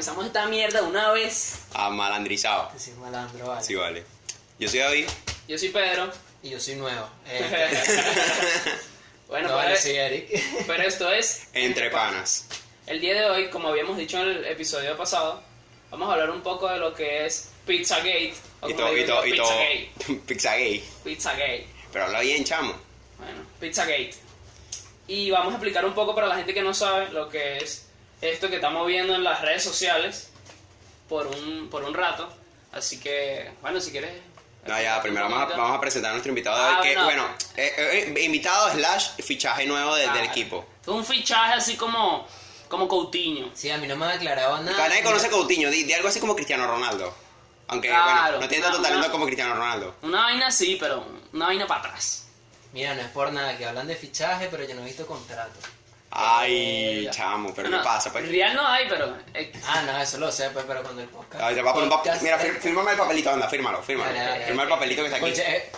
comenzamos esta mierda una vez. Ah, malandrizado. Que soy malandro, vale. Sí, vale. Yo soy David. Yo soy Pedro. Y yo soy nuevo. Eh, bueno, no, pero, yo soy Eric. pero esto es Entre panas. El día de hoy, como habíamos dicho en el episodio pasado, vamos a hablar un poco de lo que es Pizzagate. O Y todo, y todo, y todo. Pizzagate. Pizza gay. Pizzagate. Pero habla bien, chamo. Bueno, Pizzagate. Y vamos a explicar un poco para la gente que no sabe lo que es esto que estamos viendo en las redes sociales por un, por un rato. Así que, bueno, si quieres... No, ya, primero vamos a, vamos a presentar a nuestro invitado de Ah, hoy, que, bueno. bueno, eh, eh, invitado slash fichaje nuevo de- del Claro. equipo. Es un fichaje así como, como Coutinho. Sí, a mí no me ha aclarado nada. Nadie conoce a Coutinho, di, di algo así como Cristiano Ronaldo. Aunque, Claro, bueno, no tiene tanto una- talento una- como Cristiano Ronaldo. Una vaina sí, pero una vaina para atrás. Mira, no es por nada, que hablan de fichaje, pero yo no he visto contrato. Ay, ya. chamo, pero Bueno, ¿qué pasa? Pues? Real no hay, pero... eh, Ah, no, eso lo sé, pues, pero cuando el podcast. Ay, te va a poner un podcast- papel. Mira, fir- fírmame el papelito, anda, fírmalo, fírmalo. Firma el papelito que está aquí. Escuche, eh,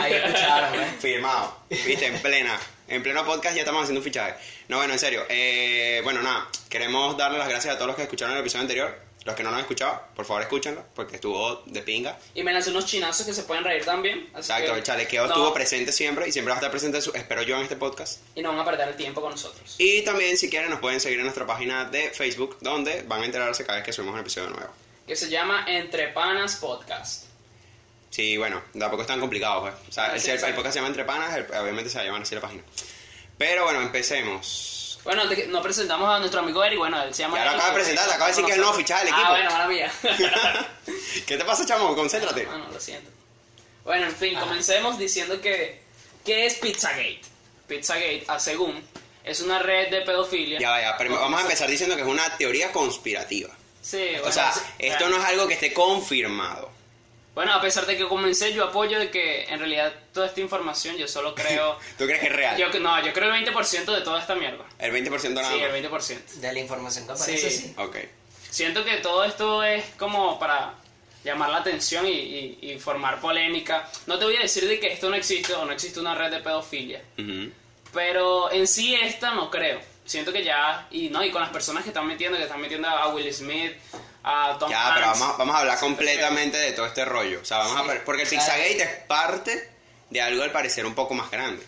Ahí escucharon, ¿eh? Firmado. Viste, en plena. En pleno podcast ya estamos haciendo un fichaje. No, bueno, en serio. Eh, bueno, nada. Queremos darle las gracias a todos los que escucharon el episodio anterior. Los que no lo han escuchado, por favor escúchenlo, porque estuvo de pinga. Y me lancé unos chinazos que se pueden reír también. Así Exacto, que el chalequeo no- estuvo presente siempre y siempre va a estar presente, su- espero yo, en este podcast. Y no van a perder el tiempo con nosotros. Y también, si quieren, nos pueden seguir en nuestra página de Facebook, donde van a enterarse cada vez que subimos un episodio nuevo. Que se llama Entre Panas Podcast. Sí, bueno, tampoco es tan complicado, pues. O sea, Ah, el, sí, el exacto. podcast se llama Entre Panas, el- obviamente se va a llamar así la página. Pero bueno, empecemos. Bueno, de que- no presentamos a nuestro amigo Eric. Bueno, él se llama Ya lo Eric, acaba de presentar, está acaba de decir que él no nosotros. fichaje del Ah, equipo. bueno, mala mía. ¿Qué te pasa, chamo? Concéntrate. Bueno, lo siento. Bueno, en fin, comencemos diciendo que... ¿Qué es Pizzagate? Pizzagate, a según, es una red de pedofilia. Ya vaya, pero vamos a empezar diciendo que es una teoría conspirativa. Sí, bueno, O sea, sí, esto no es algo que esté confirmado. Bueno, a pesar de que comencé, yo apoyo de que en realidad toda esta información yo solo creo... ¿Tú crees que es real? yo, no, yo creo el 20% de toda esta mierda. El 20% nada Sí, el 20%. De la información que aparece, Sí. sí. Ok. Siento que todo esto es como para llamar la atención y, y- y formar polémica. No te voy a decir de que esto no existe o no existe una red de pedofilia, pero en sí esta no creo. Siento que ya, y no, y con las personas que están metiendo, que están metiendo a Will Smith, a Tom Ya, pero Hanks. vamos, vamos a hablar completamente de todo este rollo. O sea, vamos Sí. a... Porque el Pizzagate es parte de algo al parecer un poco más grande.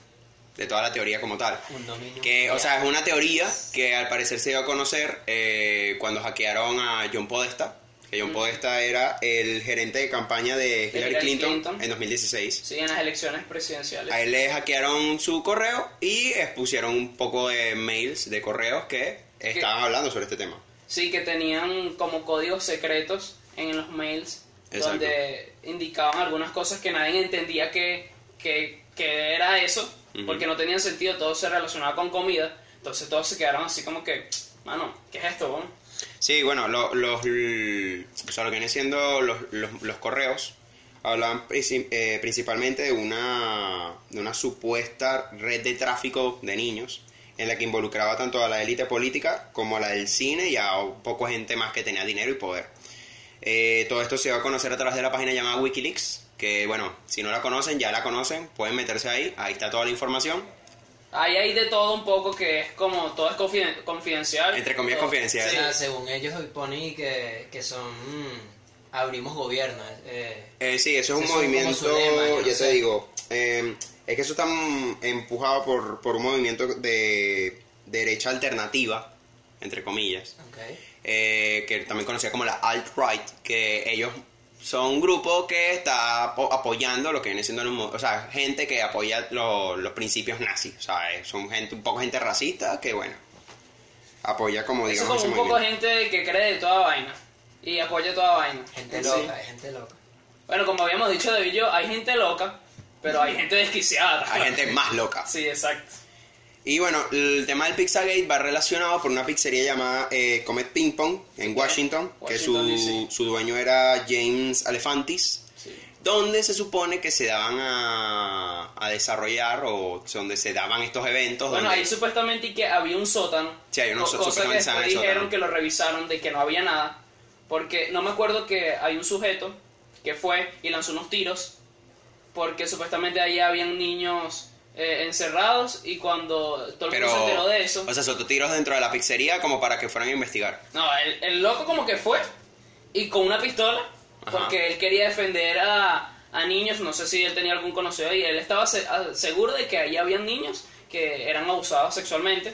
De toda la teoría como tal. Un dominio. Que, o sea, es una teoría que al parecer se dio a conocer eh, cuando hackearon a John Podesta. Que John Mm. Podesta era el gerente de campaña de Hillary Hillary Clinton, Clinton. en 2016. Sí, en las elecciones presidenciales. A él le hackearon su correo y expusieron un poco de mails, de correos que estaban hablando sobre este tema. Sí, que tenían como códigos secretos en los mails Exacto. donde indicaban algunas cosas que nadie entendía que, que, que era eso, porque no tenían sentido, todo se relacionaba con comida, entonces todos se quedaron así como que, mano, ¿qué es esto? bueno? Sí, bueno, lo- los, l- o sea, lo que vienen siendo los, los- los correos hablan princi- eh, principalmente de una, de una supuesta red de tráfico de niños en la que involucraba tanto a la élite política como a la del cine y a un poco gente más que tenía dinero y poder. Eh, todo esto se va a conocer a través de la página llamada Wikileaks, que bueno, si no la conocen, ya la conocen, pueden meterse ahí, ahí está toda la información, Ahí hay de todo un poco que es como, todo es confiden- confidencial. entre comillas Todo- O confidencial. sea, según ellos hoy ponen que, que son... mm, abrimos gobierno. Eh, Eh, sí, eso es un movimiento, lema, yo no ya te digo, eh, es que eso está mm, empujado por, por un movimiento de derecha alternativa, entre comillas, eh, que también conocida como la alt-right, que ellos son un grupo que está apo- apoyando lo que viene siendo, el mo- o sea, gente que apoya lo- los principios nazis, o sea, eh, son gente, un poco gente racista que, bueno, apoya como, Eso es digamos, como un ese poco movimiento. gente que cree de toda vaina y apoya toda vaina. Gente Sí. loca, hay gente loca. Bueno, como habíamos dicho de Villo, hay gente loca, pero hay gente desquiciada. Hay gente más loca. Sí, exacto. Y bueno, el tema del Pizzagate va relacionado por una pizzería llamada eh, Comet Ping Pong en Washington, que Washington, su, D.C.. su dueño era James Alefantis, Sí. donde se supone que se daban a, a desarrollar o donde se daban estos eventos. Bueno, donde, ahí supuestamente que había un sótano. Sí, hay unos cosa que después estaban en el dijeron sótano. que lo revisaron de que no había nada. Porque no me acuerdo que hay un sujeto que fue y lanzó unos tiros. Porque supuestamente ahí habían niños eh, encerrados y cuando todo el mundo se enteró de eso... o sea, soltó tiros dentro de la pizzería como para que fueran a investigar. No, el, el loco como que fue y con una pistola, Ajá. porque él quería defender a, a niños, no sé si él tenía algún conocido ahí, él estaba se- a- seguro de que ahí habían niños que eran abusados sexualmente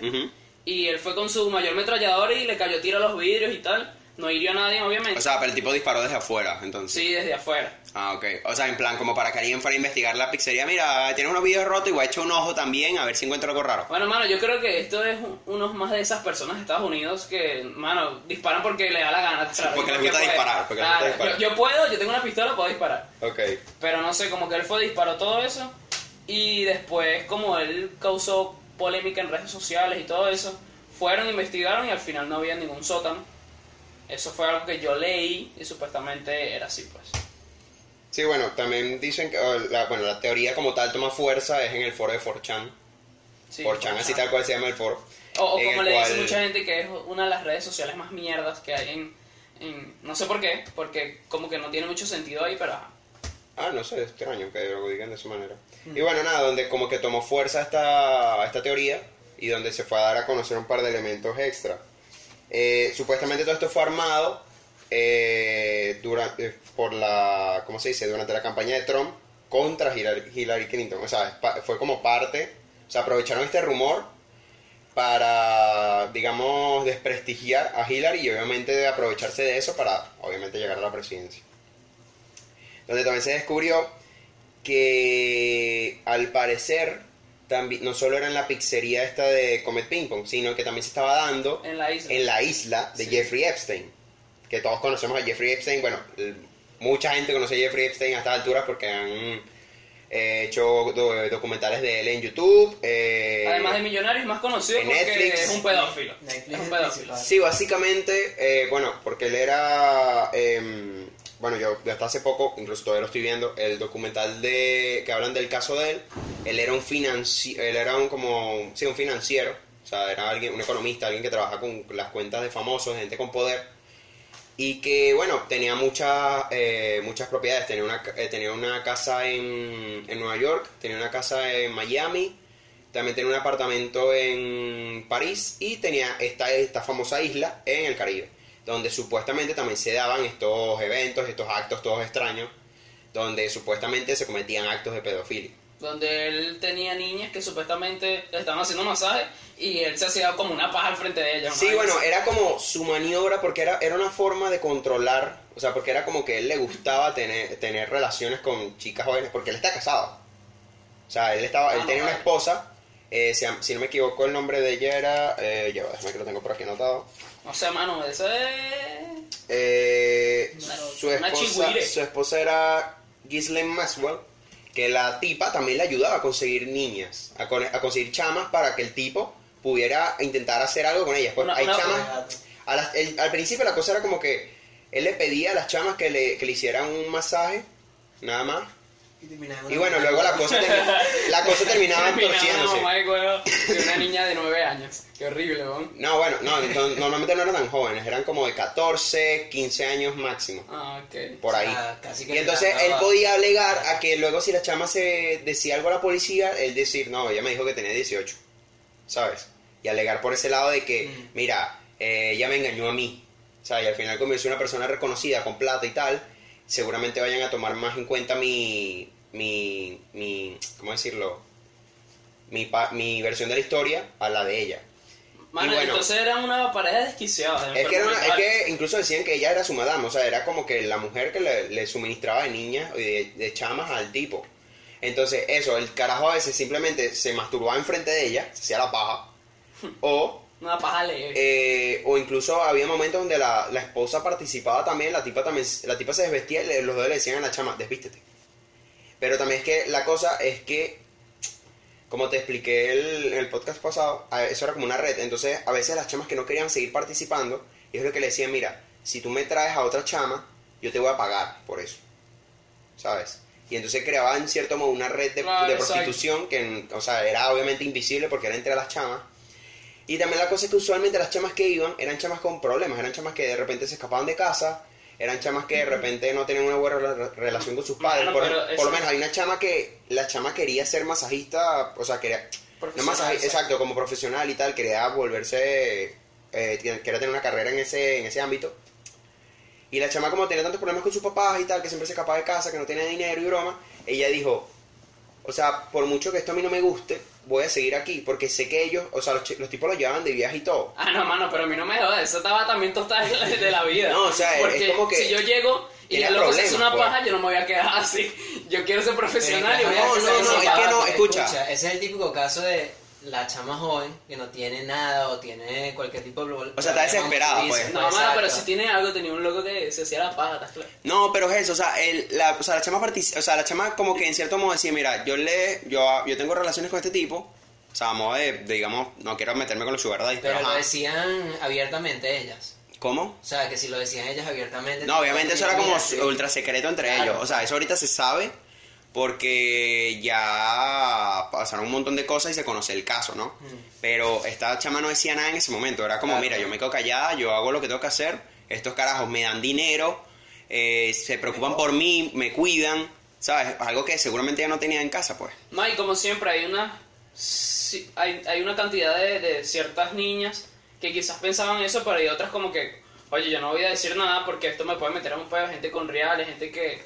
y él fue con su mayor ametrallador y le cayó tiro a los vidrios y tal, no hirió a nadie obviamente, O sea, pero el tipo disparó desde afuera, entonces. sí, desde afuera. Ah, ok. O sea, en plan, como para que alguien fuera a investigar la pizzería. Mira, tienes unos videos rotos y voy a echar un ojo también a ver si encuentro algo raro. Bueno, mano, yo creo que esto es un- unos más de esas personas de Estados Unidos que, mano, disparan porque le da la gana. porque les gusta disparar, porque les gusta disparar. Yo, yo puedo, yo tengo una pistola, puedo disparar. Ok. Pero no sé, como que él fue, disparó todo eso. Y después, como él causó polémica en redes sociales y todo eso, fueron, investigaron y al final no había ningún sótano. Eso fue algo que yo leí y supuestamente era así, pues. Sí, bueno, también dicen que oh, la, bueno, la teoría como tal toma fuerza es en el foro de 4chan. Sí, 4chan, así tal cual se llama el foro. O, o como le dice cual- mucha gente que es una de las redes sociales más mierdas que hay en, en- No sé por qué, porque como que no tiene mucho sentido ahí, pero... Ah, no sé, extraño que lo digan de esa manera. Mm. Y bueno, nada, donde como que tomó fuerza esta, esta teoría y donde se fue a dar a conocer un par de elementos extra. Eh, supuestamente todo esto fue armado eh, durante, por la, ¿cómo se dice? Durante la campaña de Trump contra Hillary, Clinton. O sea, fue como parte, o sea, aprovecharon este rumor para, digamos, desprestigiar a Hillary y obviamente de aprovecharse de eso para, obviamente, llegar a la presidencia donde también se descubrió que al parecer también no solo era en la pizzería esta de Comet Ping Pong, sino que también se estaba dando En la isla. en la isla de Sí. Jeffrey Epstein, que todos conocemos a Jeffrey Epstein, bueno, mucha gente conoce a Jeffrey Epstein a estas alturas porque han eh, hecho do- documentales de él en YouTube. eh, Además de millonarios, más conocido en porque Netflix. es un pedófilo. Netflix es un pedófilo. Sí, básicamente, eh, bueno, porque él era, em, bueno, yo hasta hace poco, incluso todavía lo estoy viendo, el documental de que hablan del caso de él, él era un financiero, él era un como, sí, un financiero, o sea, era alguien, un economista, alguien que trabaja con las cuentas de famosos, gente con poder, y que, bueno, tenía muchas, eh, muchas propiedades, tenía una, eh, tenía una casa en, en Nueva York, tenía una casa en Miami, también tenía un apartamento en París y tenía esta, esta famosa isla en el Caribe, donde supuestamente también se daban estos eventos, estos actos todos extraños, donde supuestamente se cometían actos de pedofilia. Donde él tenía niñas que supuestamente le estaban haciendo masaje y él se hacía como una paja al frente de ellas. Sí, ¿no? bueno, era como su maniobra porque era, era una forma de controlar, o sea, porque era como que él le gustaba tener, tener relaciones con chicas jóvenes, porque él está casado. O sea, él, estaba, él Ah, tenía una esposa, eh, si, si no me equivoco el nombre de ella era, eh, va, déjame que lo tengo por aquí anotado. O sea, mano, eso es... Eh, Una- su, esposa, su esposa era Ghislaine Maxwell, que la tipa también le ayudaba a conseguir niñas, a, con- a conseguir chamas para que el tipo pudiera intentar hacer algo con ellas. Pues Una- hay una- chamas, a las- el- al principio la cosa era como que él le pedía a las chamas que le, que le hicieran un masaje, nada más. Y, bueno, luego la cosa, termi- la cosa terminaba torciéndose. de huevo de una niña de 9 años. Qué horrible. No, bueno, no, no, normalmente no eran tan jóvenes, eran como de 14, 15 años máximo. Ah, ok. por ahí. Sea, casi que Y entonces él podía alegar a que luego si la chama se decía algo a la policía, él decir, no, ella me dijo que tenía 18, ¿sabes? Y alegar por ese lado de que, Mm. mira, eh, ella me engañó a mí, o sea, y al final soy una persona reconocida con plata y tal, seguramente vayan a tomar más en cuenta mi, mi, mi ¿cómo decirlo? Mi, pa- mi versión de la historia a la de ella. Mano, Y bueno. entonces eran una pareja desquiciada. de Es que, era una- es que incluso decían que ella era su madame, o sea, era como que la mujer que le, le suministraba de niñas y de, de chamas al tipo. Entonces, eso, el carajo a veces simplemente se masturbaba enfrente de ella, se hacía la paja, o, Una paja leve. eh, o incluso había momentos donde la, la esposa participaba también, la tipa también, la tipa se desvestía y los dos le decían a la chama, desvístete. Pero también es que la cosa es que, como te expliqué el- en el podcast pasado, eso era como una red. Entonces, a veces las chamas que no querían seguir participando, es lo que le decían, mira, si tú me traes a otra chama, yo te voy a pagar por eso. ¿Sabes? Y entonces creaban, en cierto modo, una red de, Claro, de prostitución que, o sea, era obviamente invisible porque era entre las chamas. Y también la cosa es que usualmente las chamas que iban eran chamas con problemas, eran chamas que de repente se escapaban de casa, eran chamas que de repente no tenían una buena re- relación con sus padres. Por, lo menos hay una chama que, la chama quería ser masajista, o sea, quería, no masajista, exacto, como profesional y tal, quería volverse, eh, quería tener una carrera en ese, en ese ámbito. Y la chama como tenía tantos problemas con sus papás y tal, que siempre se escapaba de casa, que no tenía dinero y broma, ella dijo, o sea, por mucho que esto a mí no me guste, voy a seguir aquí, porque sé que ellos, o sea, los, los tipos los llevaban de viaje y todo. Ah, no, mano, pero a mí no me jodas, eso estaba también total de la vida. No, o sea, es Porque como que si yo llego y el loco se hace una pues. paja, yo no me voy a quedar así. Yo quiero ser profesional y voy a no, hacer no, esa no, es que no, Porque, escucha. Ese es el típico caso de la chama joven que no tiene nada o tiene cualquier tipo de... O sea, está desesperada, pues. No, mano, pero si tiene algo, tenía un loco que se hacía la paja, ¿estás claro? No, pero es eso, o sea, el, la, o sea, la chama o sea, la chama como que en cierto modo decía, mira, yo le, yo, yo tengo relaciones con este tipo, o sea, a modo de, de, digamos, no quiero meterme con los sugar daddies, pero, Pero lo ajá. decían abiertamente ellas. ¿Cómo? O sea, que si lo decían ellas abiertamente... No, obviamente eso era como ultra secreto entre Claro. ellos, o sea, eso ahorita se sabe porque ya pasaron un montón de cosas y se conoce el caso, ¿no? Mm. Pero esta chama no decía nada en ese momento, era como, Claro. mira, yo me quedo callada, yo hago lo que tengo que hacer, estos carajos me dan dinero, eh, se preocupan por mí, me cuidan, ¿sabes? Algo que seguramente ya no tenía en casa, pues. No, y como siempre hay una sí, hay, hay una cantidad de, de ciertas niñas que quizás pensaban eso, pero hay otras como que, oye, yo no voy a decir nada porque esto me puede meter a un pedo, gente con reales, gente que...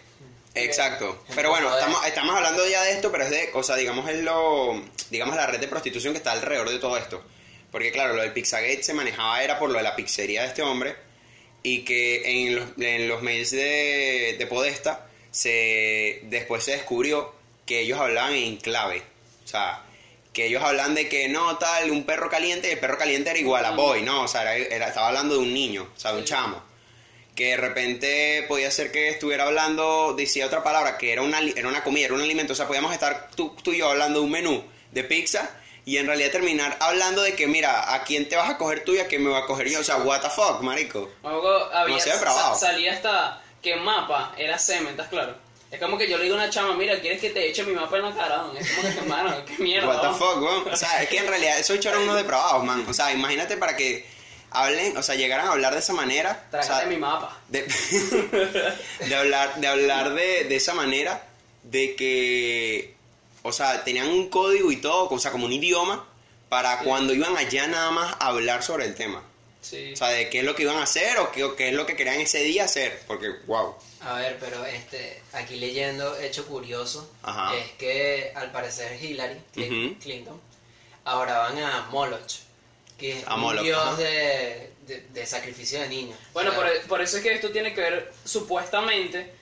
Exacto. Pero bueno, estamos, estamos hablando ya de esto, pero es de, o sea, digamos, es lo, digamos, la red de prostitución que está alrededor de todo esto. Porque claro, lo del Pizzagate se manejaba era por lo de la pizzería de este hombre y que en los, en los mails de, de Podesta se, después se descubrió que ellos hablaban en clave. O sea, que ellos hablan de que no, tal, un perro caliente, y el perro caliente era igual a boy, no, o sea, era- era- estaba hablando de un niño, o sea, de un chamo que de repente podía ser que estuviera hablando, decía otra palabra, que era una, era una comida, era un alimento, o sea, podíamos estar tú, tú y yo hablando de un menú de pizza y en realidad terminar hablando de que, mira, a quién te vas a coger tú y a quién me va a coger yo, o sea, what the fuck, marico. Había, Demasiado depravado. sa- salía hasta que mapa era semen, ¿estás claro? Es como que yo le digo a una chama, mira, ¿quieres que te eche mi mapa en la cara? don?" Es como que, hermano, qué mierda. What the don?" fuck, weón. O sea, es que en realidad esos bichos eran unos depravados, man. O sea, imagínate para que hablen, o sea, llegaran a hablar de esa manera. o sea, mi mapa. de, de hablar de hablar de, de esa manera de que o sea tenían un código y todo o sea como un idioma para Sí. cuando iban allá nada más a hablar sobre el tema Sí. o sea de qué es lo que iban a hacer o qué, o qué es lo que querían ese día hacer porque wow A ver, pero este, aquí leyendo, hecho curioso, Ajá. es que al parecer Hillary Clin- Ujú. Clinton ahora van a Moloch, que es un dios de, de, de sacrificio de niños. Bueno, O sea, por, por eso es que esto tiene que ver supuestamente.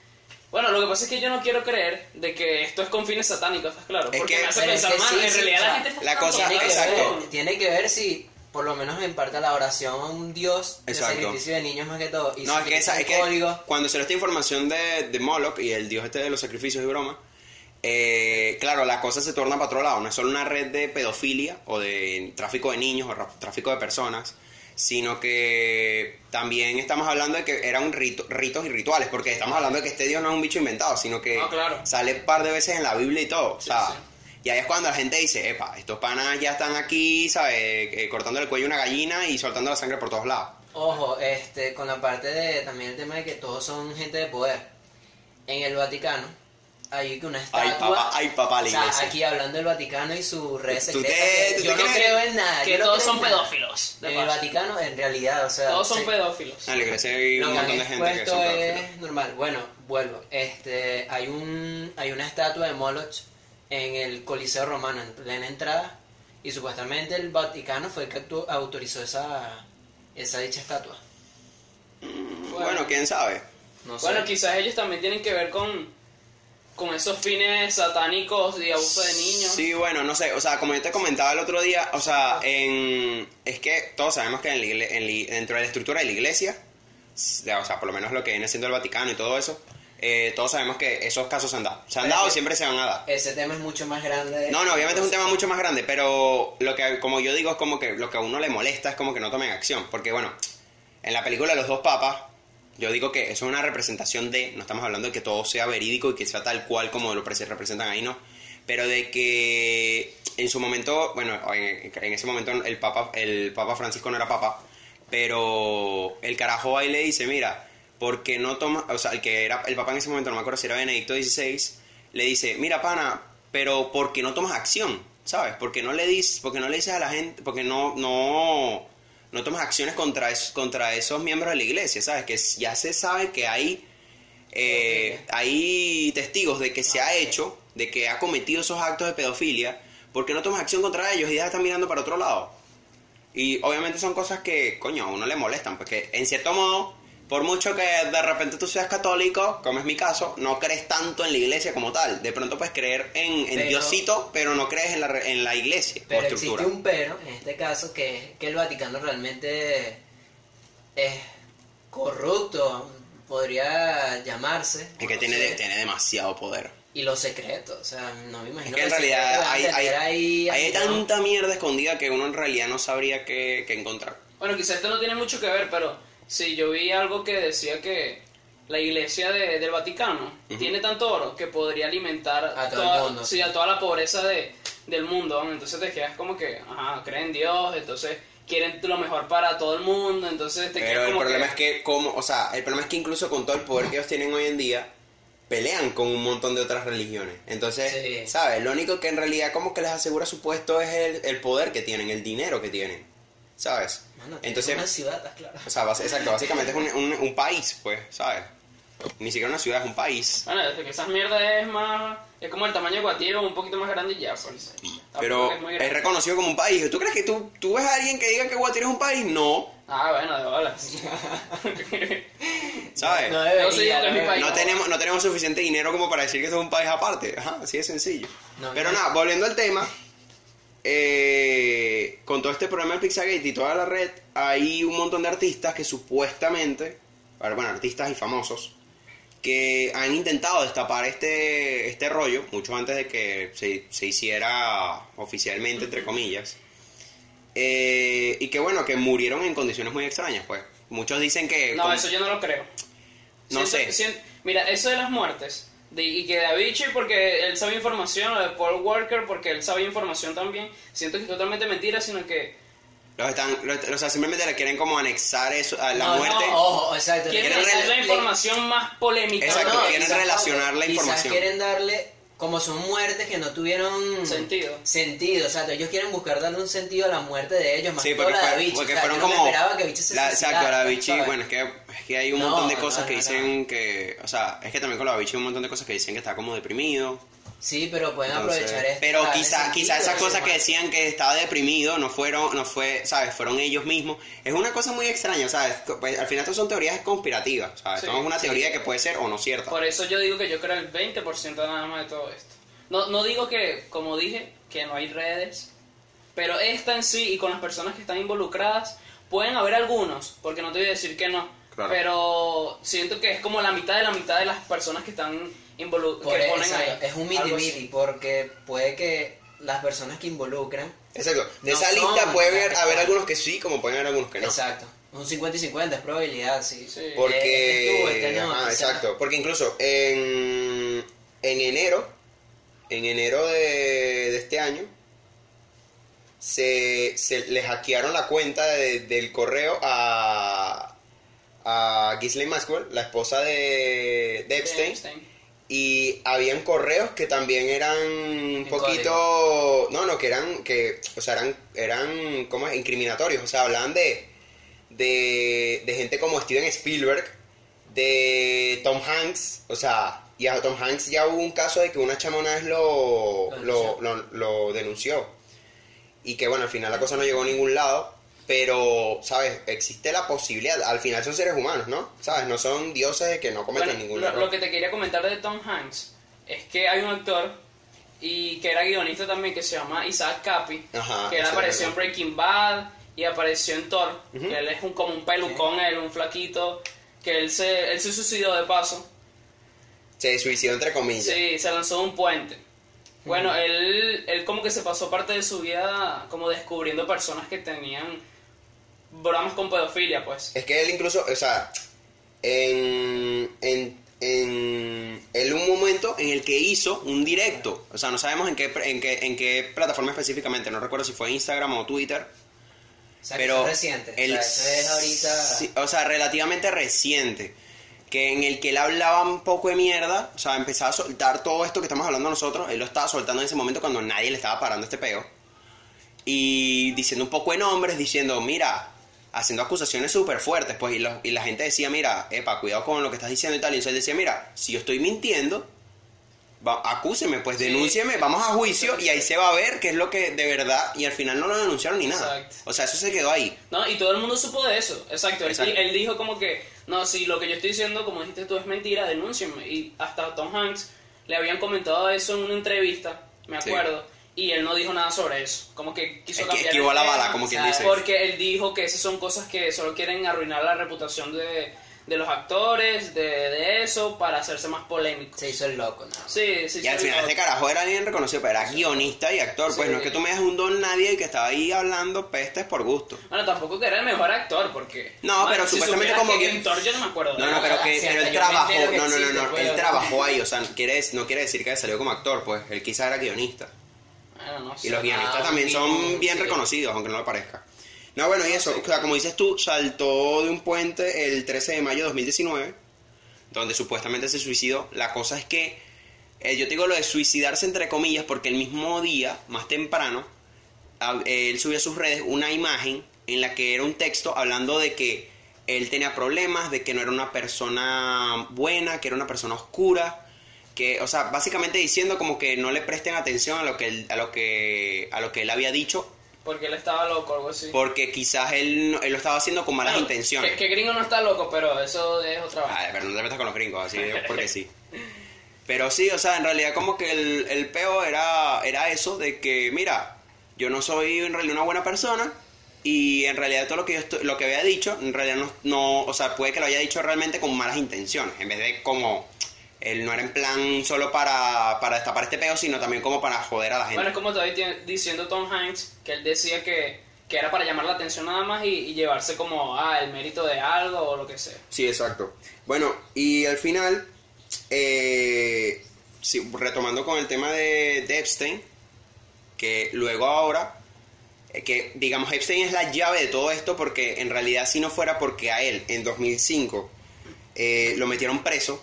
Bueno, lo que pasa es que yo no quiero creer de que esto es con fines satánicos, ¿estás claro? Es Porque que- me hace pensar, sí, en sí, realidad o sea, la gente está la cosa- tiene, que exacto. ver, tiene que ver si por lo menos en parte la oración a un dios de Exacto. sacrificio de niños más que todo. Y no si es que esa es que cuando se le esta información de, de Moloch y el dios este de los sacrificios y broma eh, claro, la cosa se torna para otro lado. No es solo una red de pedofilia o de tráfico de niños o tráfico de personas, sino que también estamos hablando de que eran rito- ritos y rituales, porque estamos hablando de que este Dios no es un bicho inventado, sino que Ah, claro. sale un par de veces en la Biblia y todo. o Sí, sea, sí. Y ahí es cuando la gente dice, epa, estos panas ya están aquí, ¿sabes? Eh, cortando el cuello a una gallina y soltando la sangre por todos lados. Ojo, este, con la parte de también el tema de que todos son gente de poder. En el Vaticano hay que una Ay, estatua. papá, ay, papá, la o sea, iglesia. aquí hablando del Vaticano y su red ¿Tú secreta. te- que tú yo te no crees creo en nada. Que no todos son pedófilos. de En el. Vaticano, en realidad, o sea. Todos son sí. pedófilos. En la iglesia hay un montón de gente que son pedófilos. es normal. Bueno, vuelvo. Este, hay un, hay una estatua de Moloch en el Coliseo Romano en plena entrada y supuestamente el Vaticano fue el que autorizó esa, esa dicha estatua. Bueno, quién sabe. No sé. Bueno, quizás ellos también tienen que ver con, con esos fines satánicos y abuso de niños. Sí, bueno, no sé, o sea, como yo te comentaba el otro día, o sea, en, es que todos sabemos que en la igle- en la- dentro de la estructura de la iglesia, o sea, por lo menos lo que viene siendo el Vaticano y todo eso, eh, todos sabemos que esos casos se han dado. Se han Pero dado y siempre se van a dar. Ese tema es mucho más grande. No, no, obviamente es un tema mucho más grande, pero lo que, como yo digo, es como que lo que a uno le molesta es como que no tomen acción. Porque, bueno, en la película de los dos papas, yo digo que eso es una representación de, no estamos hablando de que todo sea verídico y que sea tal cual como lo pre- representan ahí, no. Pero de que en su momento, bueno, en, en ese momento el papa, el papa Francisco no era papa, pero el carajo y le dice, mira, ¿por qué no toma, o sea, el que era el papá en ese momento, no me acuerdo si era Benedicto XVI, le dice, mira, pana, pero ¿por qué no tomas acción? ¿Sabes? Porque no le dices, porque no le dices a la gente, porque no, no, no tomas acciones contra, es- contra esos miembros de la iglesia, ¿sabes? Que ya se sabe que hay, eh, hay testigos de que se ha hecho, de que ha cometido esos actos de pedofilia, ¿por qué no tomas acción contra ellos y ya están mirando para otro lado? Y obviamente son cosas que, coño, a uno le molestan, porque en cierto modo, por mucho que de repente tú seas católico, como es mi caso, no crees tanto en la iglesia como tal. De pronto puedes creer en, en Pero- Diosito, pero no crees en la, re- en la iglesia Pero como estructura. existe un pero, en este caso, que que el Vaticano realmente es corrupto, podría llamarse. Es que no tiene, tiene demasiado poder. Y los secretos, o sea, no me Es imagino que en realidad hay, hay, ahí hay tanta mierda escondida que uno en realidad no sabría qué, qué encontrar. Bueno, quizás esto no tiene mucho que ver, pero sí, yo vi algo que decía que la iglesia de- del Vaticano tiene tanto oro que podría alimentar A todo toda, el mundo, sí, sí. a toda la pobreza de, del mundo. Entonces te quedas como que, ajá, creen en Dios, entonces quieren lo mejor para todo el mundo, entonces te Pero el como problema es que, como, o sea, el problema es que incluso con todo el poder que ellos tienen hoy en día, pelean con un montón de otras religiones. Entonces, Sí. ¿sabes? Lo único que en realidad como que les asegura su puesto es el, el poder que tienen, el dinero que tienen, ¿sabes? Mano, Entonces, una ciudad, ¿estás claro? o sea, exacto, básicamente es un, un- un país, pues, ¿sabes? Ni siquiera una ciudad, es un país. Bueno, desde que esas mierdas es más... Es como el tamaño de Guatiro, un poquito más grande y ya, pues. Pero es es reconocido como un país. ¿Tú crees que tú, tú ves a alguien que diga que Guatire es un país? No, Ah, bueno, de bolas. ¿sabes? No No, debería, No que es mi no país. debería. tenemos, no tenemos suficiente dinero como para decir que esto es un país aparte. Ajá, así de sencillo. No, Pero no. nada, volviendo al tema, eh, con todo este problema del Pizzagate y toda la red, hay un montón de artistas que supuestamente, bueno, artistas y famosos, que han intentado destapar este, este rollo, mucho antes de que se, se hiciera oficialmente, entre comillas. Eh, y que bueno, que murieron en condiciones muy extrañas, pues. Muchos dicen que... No, con- eso yo no lo creo. No Siento- sé. mira, eso de las muertes, de- y que de Avicii porque él sabe información, o de Paul Walker porque él sabe información también, siento que es totalmente mentira, sino que Los están, los- o sea, simplemente le quieren como anexar eso a la No, muerte. No, ojo, exacto. quieren quieren la información más polémica. Exacto, no, quieren relacionar la información. quieren darle, como son muertes que no tuvieron Sentido. Sentido, exacto. Ellos quieren buscar darle un sentido a la muerte de ellos, más Sí, porque, la de fue- Avicii. porque O sea, fueron yo no me como... esperaba que Avicii se la, exacto, la ¿sabes? bueno, es que, es que hay un No, montón de cosas no, que no, dicen que... O sea, es que también con la Avicii hay un montón de cosas que dicen que está como deprimido. Sí, pero pueden Entonces, aprovechar esto. pero para quizá, esas cosas que decían que estaba deprimido no fueron, no fue, ¿sabes? Fueron ellos mismos. Es una cosa muy extraña, ¿sabes? Pues, al final esto son teorías conspirativas, ¿sabes? Sí, es una sí. teoría que puede ser o no cierta. Por eso yo digo que yo creo el 20% nada más de todo esto. No, no digo que, como dije, que no hay redes, pero esta en sí y con las personas que están involucradas, pueden haber algunos, porque no te voy a decir que no, Claro. pero siento que es como la mitad de la mitad de las personas que están Por que eso, ponen ahí. es un algo miti así. miti, porque puede que las personas que involucran. Exacto. De No esa lista puede haber, haber algunos que sí, como pueden haber algunos que no. Exacto. Un 50 y 50 es probabilidad, sí. Sí. Porque, este este no, quizá. exacto, porque incluso en, en enero, en enero de, de este año, se, se le hackearon la cuenta de- del correo a, a Ghislaine Maxwell, la esposa de, de Epstein, Epstein. Y habían correos que también eran un poquito no no que eran que o sea eran eran como incriminatorios o sea hablaban de de, de gente como Steven Spielberg de Tom Hanks o sea y a Tom Hanks ya hubo un caso de que una chama una vez lo Lo lo, lo- lo denunció. Y que bueno al final la cosa no llegó a ningún lado pero sabes existe la posibilidad. Al final son seres humanos no sabes no son dioses de que no cometen Bueno, ningún lo, error. lo que te quería comentar de Tom Hanks es que hay un actor y que era guionista también que se llama Isaac Capi, Ajá, que él apareció en. Breaking Bad y apareció en Thor, que él es un, como un pelucón, él, un flaquito, que él se, él se suicidó de paso. se suicidó entre comillas. Sí, se lanzó de un puente. Bueno, él, él como que se pasó parte de su vida como descubriendo personas que tenían bromas con pedofilia, pues. Es que él incluso, o sea, en, en, en, en un momento en el que hizo un directo, o sea, no sabemos en qué, en qué, en qué plataforma específicamente, no recuerdo si fue Instagram o Twitter, O sea, que pero es reciente. él- o sea, eso es ahorita. sí, o sea, relativamente reciente. que en el que él hablaba un poco de mierda, o sea, empezaba a soltar todo esto que estamos hablando nosotros, él lo estaba soltando en ese momento cuando nadie le estaba parando este peo, y diciendo un poco de nombres, diciendo, mira, haciendo acusaciones súper fuertes, pues, y, lo- y la gente decía, mira, epa, cuidado con lo que estás diciendo y tal, y entonces él decía, mira, si yo estoy mintiendo, va, acúseme, pues, Sí. denúncieme, vamos a juicio, y ahí se va a ver qué es lo que de verdad, y al final no lo denunciaron ni nada. Exacto. O sea, eso se quedó ahí. No, y todo el mundo supo de eso. Exacto. Él, Exacto. él dijo como que, no, si lo que yo estoy diciendo, como dijiste tú, es mentira, denúncienme. Y hasta Tom Hanks le habían comentado eso en una entrevista, me Sí. Y él no dijo nada sobre eso. Como que quiso Es que cambiar esquivó el la tema, bala, como quien dice. Porque él dijo que esas son cosas que solo quieren arruinar la reputación de, de los actores, de, de eso, para hacerse más polémicos. Se hizo el loco, ¿no? Sí, sí, Y al final no. este carajo era bien reconocido, pero era guionista y actor. Pues no es que tú me dejes un don nadie que estaba ahí hablando pestes por gusto. Bueno, tampoco que era el mejor actor, porque... No, pero si supuestamente como que Thor yo no me acuerdo. No, no, nada. pero que Sí, pero él trabajó, no, no, no, no, él trabajó ahí, o sea, quiere, no quiere decir que salió como actor, pues él quizá era guionista. Bueno, no sé. Y los guionistas también son bien sí. reconocidos, aunque no lo parezca. No, bueno, y eso, o sea, como dices tú, saltó de un puente el 13 de mayo de 2019, donde supuestamente se suicidó. La cosa es que, eh, yo te digo lo de suicidarse entre comillas, porque el mismo día, más temprano, a- él subió a sus redes una imagen en la que era un texto hablando de que él tenía problemas, de que no era una persona buena, que era una persona oscura, que, o sea, básicamente diciendo como que no le presten atención a lo que él, a lo que, a lo que él había dicho, Porque él estaba loco o algo así. porque quizás él, él lo estaba haciendo con malas intenciones. Que, que gringo no está loco, pero eso es otra vaina. Ay, pero no te metas con los gringos, así porque sí. Pero sí, o sea, en realidad como que el, el peo era, era eso, de que, mira, yo no soy en realidad una buena persona y en realidad todo lo que yo estoy- lo que había dicho, en realidad no, no, o sea, puede que lo haya dicho realmente con malas intenciones, en vez de como, él no era en plan solo para, para destapar este peo, sino también como para joder a la gente. Bueno, es como te estoy diciendo Tom Hanks, que él decía que, que era para llamar la atención nada más y, y llevarse como, ah, el mérito de algo o lo que sea. Sí, exacto. Bueno, y al final, eh, sí, retomando con el tema de, de Epstein, que luego ahora, eh, que digamos Epstein es la llave de todo esto porque en realidad si no fuera porque a él en 2005 eh, lo metieron preso,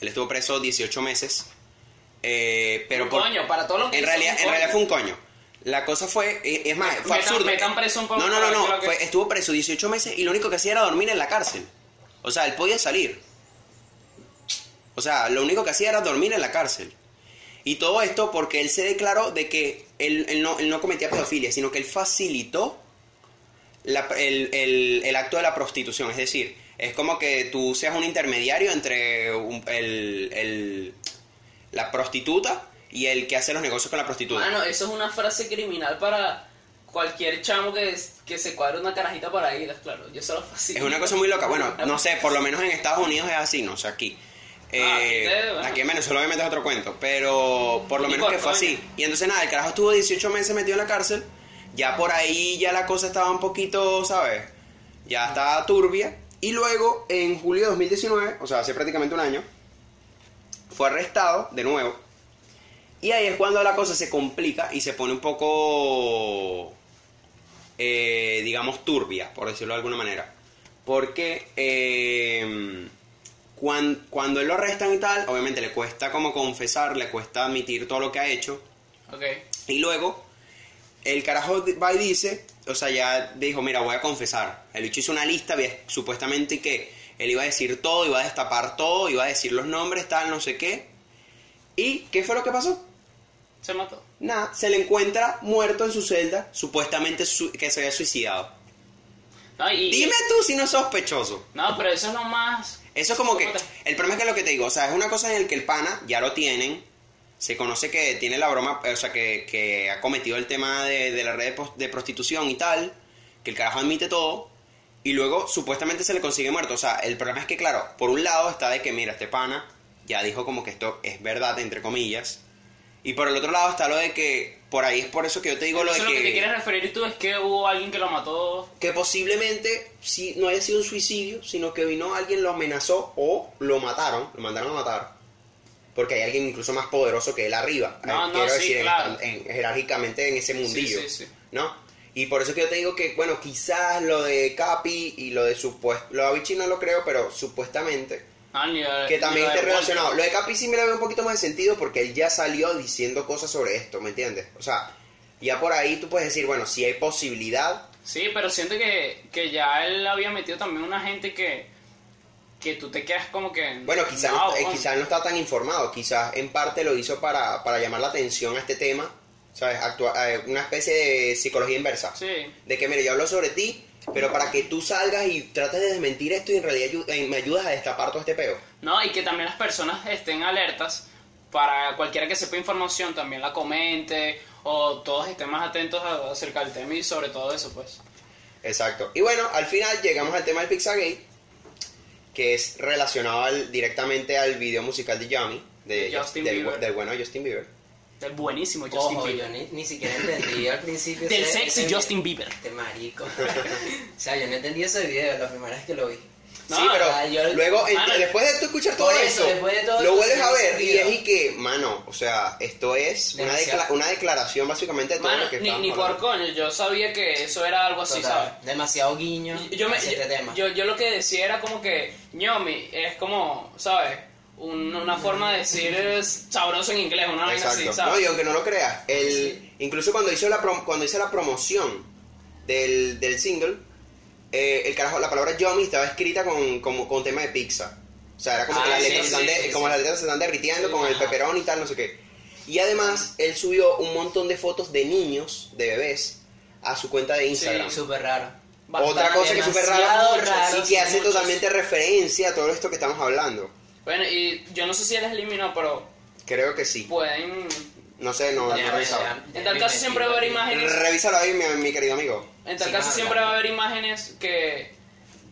él estuvo preso 18 meses, eh, pero Un por- coño, para todo lo que en realidad, en realidad fue un coño. La cosa fue, eh, es más, fue Metan- absurdo. metan preso un poco No, no, no, no, fue- estuvo preso 18 meses y lo único que hacía era dormir en la cárcel. O sea, él podía salir. O sea, lo único que hacía era dormir en la cárcel. Y todo esto porque él se declaró de que él, él no, él no cometía pedofilia, sino que él facilitó la- el, el- el acto de la prostitución. Es decir, es como que tú seas un intermediario entre un- el- el- la prostituta y el que hace los negocios con la prostituta. Mano, eso es una frase criminal para cualquier chamo que, que se cuadre una carajita para ir, claro. Yo se lo facilito. Es una cosa muy loca. Bueno, no sé, por lo menos en Estados Unidos es así, no sé, aquí. Eh, Ah, aquí, bueno. aquí en Venezuela obviamente es otro cuento, pero por lo Y menos por que fue así. Y entonces nada, el carajo estuvo 18 meses metido en la cárcel, ya por ahí ya la cosa estaba un poquito, ¿sabes? Ya estaba turbia. Y luego, en julio de 2019, o sea, hace prácticamente un año, fue arrestado de nuevo. Y ahí es cuando la cosa se complica y se pone un poco, eh, digamos, turbia, por decirlo de alguna manera. Porque eh, cuan- cuando él lo arrestan y tal, obviamente le cuesta como confesar, le cuesta admitir todo lo que ha hecho. Ok. Y luego, el carajo va y dice, o sea, ya dijo, mira, voy a confesar. El bicho hizo una lista, había- supuestamente que él iba a decir todo, iba a destapar todo, iba a decir los nombres, tal, no sé qué. ¿Y qué fue lo que pasó? Se mató. Nada, se le encuentra muerto en su celda, supuestamente su- que se había suicidado. No, y- Dime tú si no es sospechoso. No, pero eso es lo más... Eso es como que. ¿Cómo te- El problema es que lo que te digo, o sea, es una cosa en el que el pana ya lo tienen. Se conoce que tiene la broma, o sea, que, que ha cometido el tema de, de la red de, prostitución y tal. Que el carajo admite todo. Y luego supuestamente se le consigue muerto. O sea, el problema es que, claro, por un lado está de que, mira, este pana ya dijo como que esto es verdad, entre comillas. Y por el otro lado está lo de que, por ahí es por eso que yo te digo lo de Eso lo que te quieres referir tú es que hubo alguien que lo mató... que posiblemente si no haya sido un suicidio, sino que vino alguien lo amenazó o lo mataron, lo mandaron a matar. Porque hay alguien incluso más poderoso que él arriba. No, eh, no, quiero sí, decir, en- claro. en- jerárquicamente en ese mundillo. sí, sí. ¿No? Y por eso que yo te digo que, bueno, quizás lo de Capi y lo de supuesto, lo de Avicii no lo creo, pero supuestamente, Ah, que también esté relacionado. Lo de Capi sí me lo veo un poquito más de sentido porque él ya salió diciendo cosas sobre esto, ¿me entiendes? O sea, ya por ahí tú puedes decir, bueno, si hay posibilidad, Sí, pero siento que, que ya él había metido también una gente que, que tú te quedas como que... bueno, quizás no, eh, ¿cómo? quizás no está tan informado, quizás en parte lo hizo para, para llamar la atención a este tema, ¿sabes? Actua- eh, una especie de psicología inversa. Sí, De que, mire, yo hablo sobre ti, pero para que tú salgas y trates de desmentir esto y en realidad eh, me ayudas a destapar todo este peo. no, y que también las personas estén alertas para cualquiera que sepa información también la comente o todos estén más atentos a- acerca del tema y sobre todo eso, pues. Exacto. Y bueno, al final llegamos al tema del Pizzagate, que es relacionado al- directamente al video musical de Yummy, de, Justin del, Bieber. del bueno Justin Bieber. Del buenísimo Justin Ojo, yo Bieber. ni, ni siquiera entendí al principio. Del ese- sexy ese- Justin Bieber. Este marico. o sea, yo no entendí ese video la primera vez que lo vi. No, sí, pero yo- luego, no. después de tú escuchar todo eso, eso, después de todo lo vuelves a ver y es y que, mano, o sea, esto es una, decla- una declaración básicamente de todo Mano, lo que ni, ni por coño, yo sabía que eso era algo así, Total, ¿sabes? Demasiado guiño Yo, me, yo, este tema. yo, yo lo que decía era como que ñomi es como, ¿sabes? Un- una forma de decir es sabroso en inglés, una vaina así, Exacto. No, ¿sabes? y aunque no lo creas, el, incluso cuando hizo la prom- cuando hice la promoción del, del single, eh, el carajo, la palabra Yomi estaba escrita con, como, con tema de pizza. O sea, era como Ah, que las sí, letras, se sí, están de- sí, como sí. las letras se están derritiendo Sí, con el ajá. peperón y tal, no sé qué. Y además, él subió un montón de fotos de niños, de bebés, a su cuenta de Instagram. Súper raro. Otra cosa que es súper rara raro, y que sí, hace muchos. totalmente referencia a todo esto que estamos hablando. Bueno, y yo no sé si él es eliminado, pero Creo que sí. pueden... No sé, no, no he Ya, revisado. ya, ya En tal caso siempre va a haber imágenes Revísalo ahí, mi, mi querido amigo. En tal caso siempre va a haber imágenes que,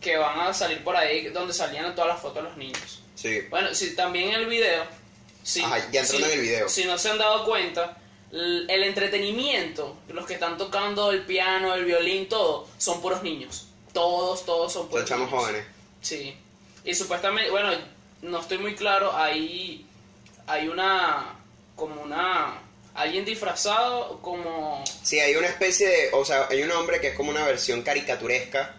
que van a salir por ahí donde salían todas las fotos de los niños. Sí. Bueno, si también el video... Si, Ajá, ya entrando si- en el video. Si no se han dado cuenta, el entretenimiento, los que están tocando el piano, el violín, todo, son puros niños. Todos, todos son Son puros chamos niños. jóvenes. Sí. Y supuestamente, bueno, no estoy muy claro, ahí hay una, como una, alguien disfrazado como... Sí, hay una especie de. O sea, hay un hombre que es como una versión caricaturesca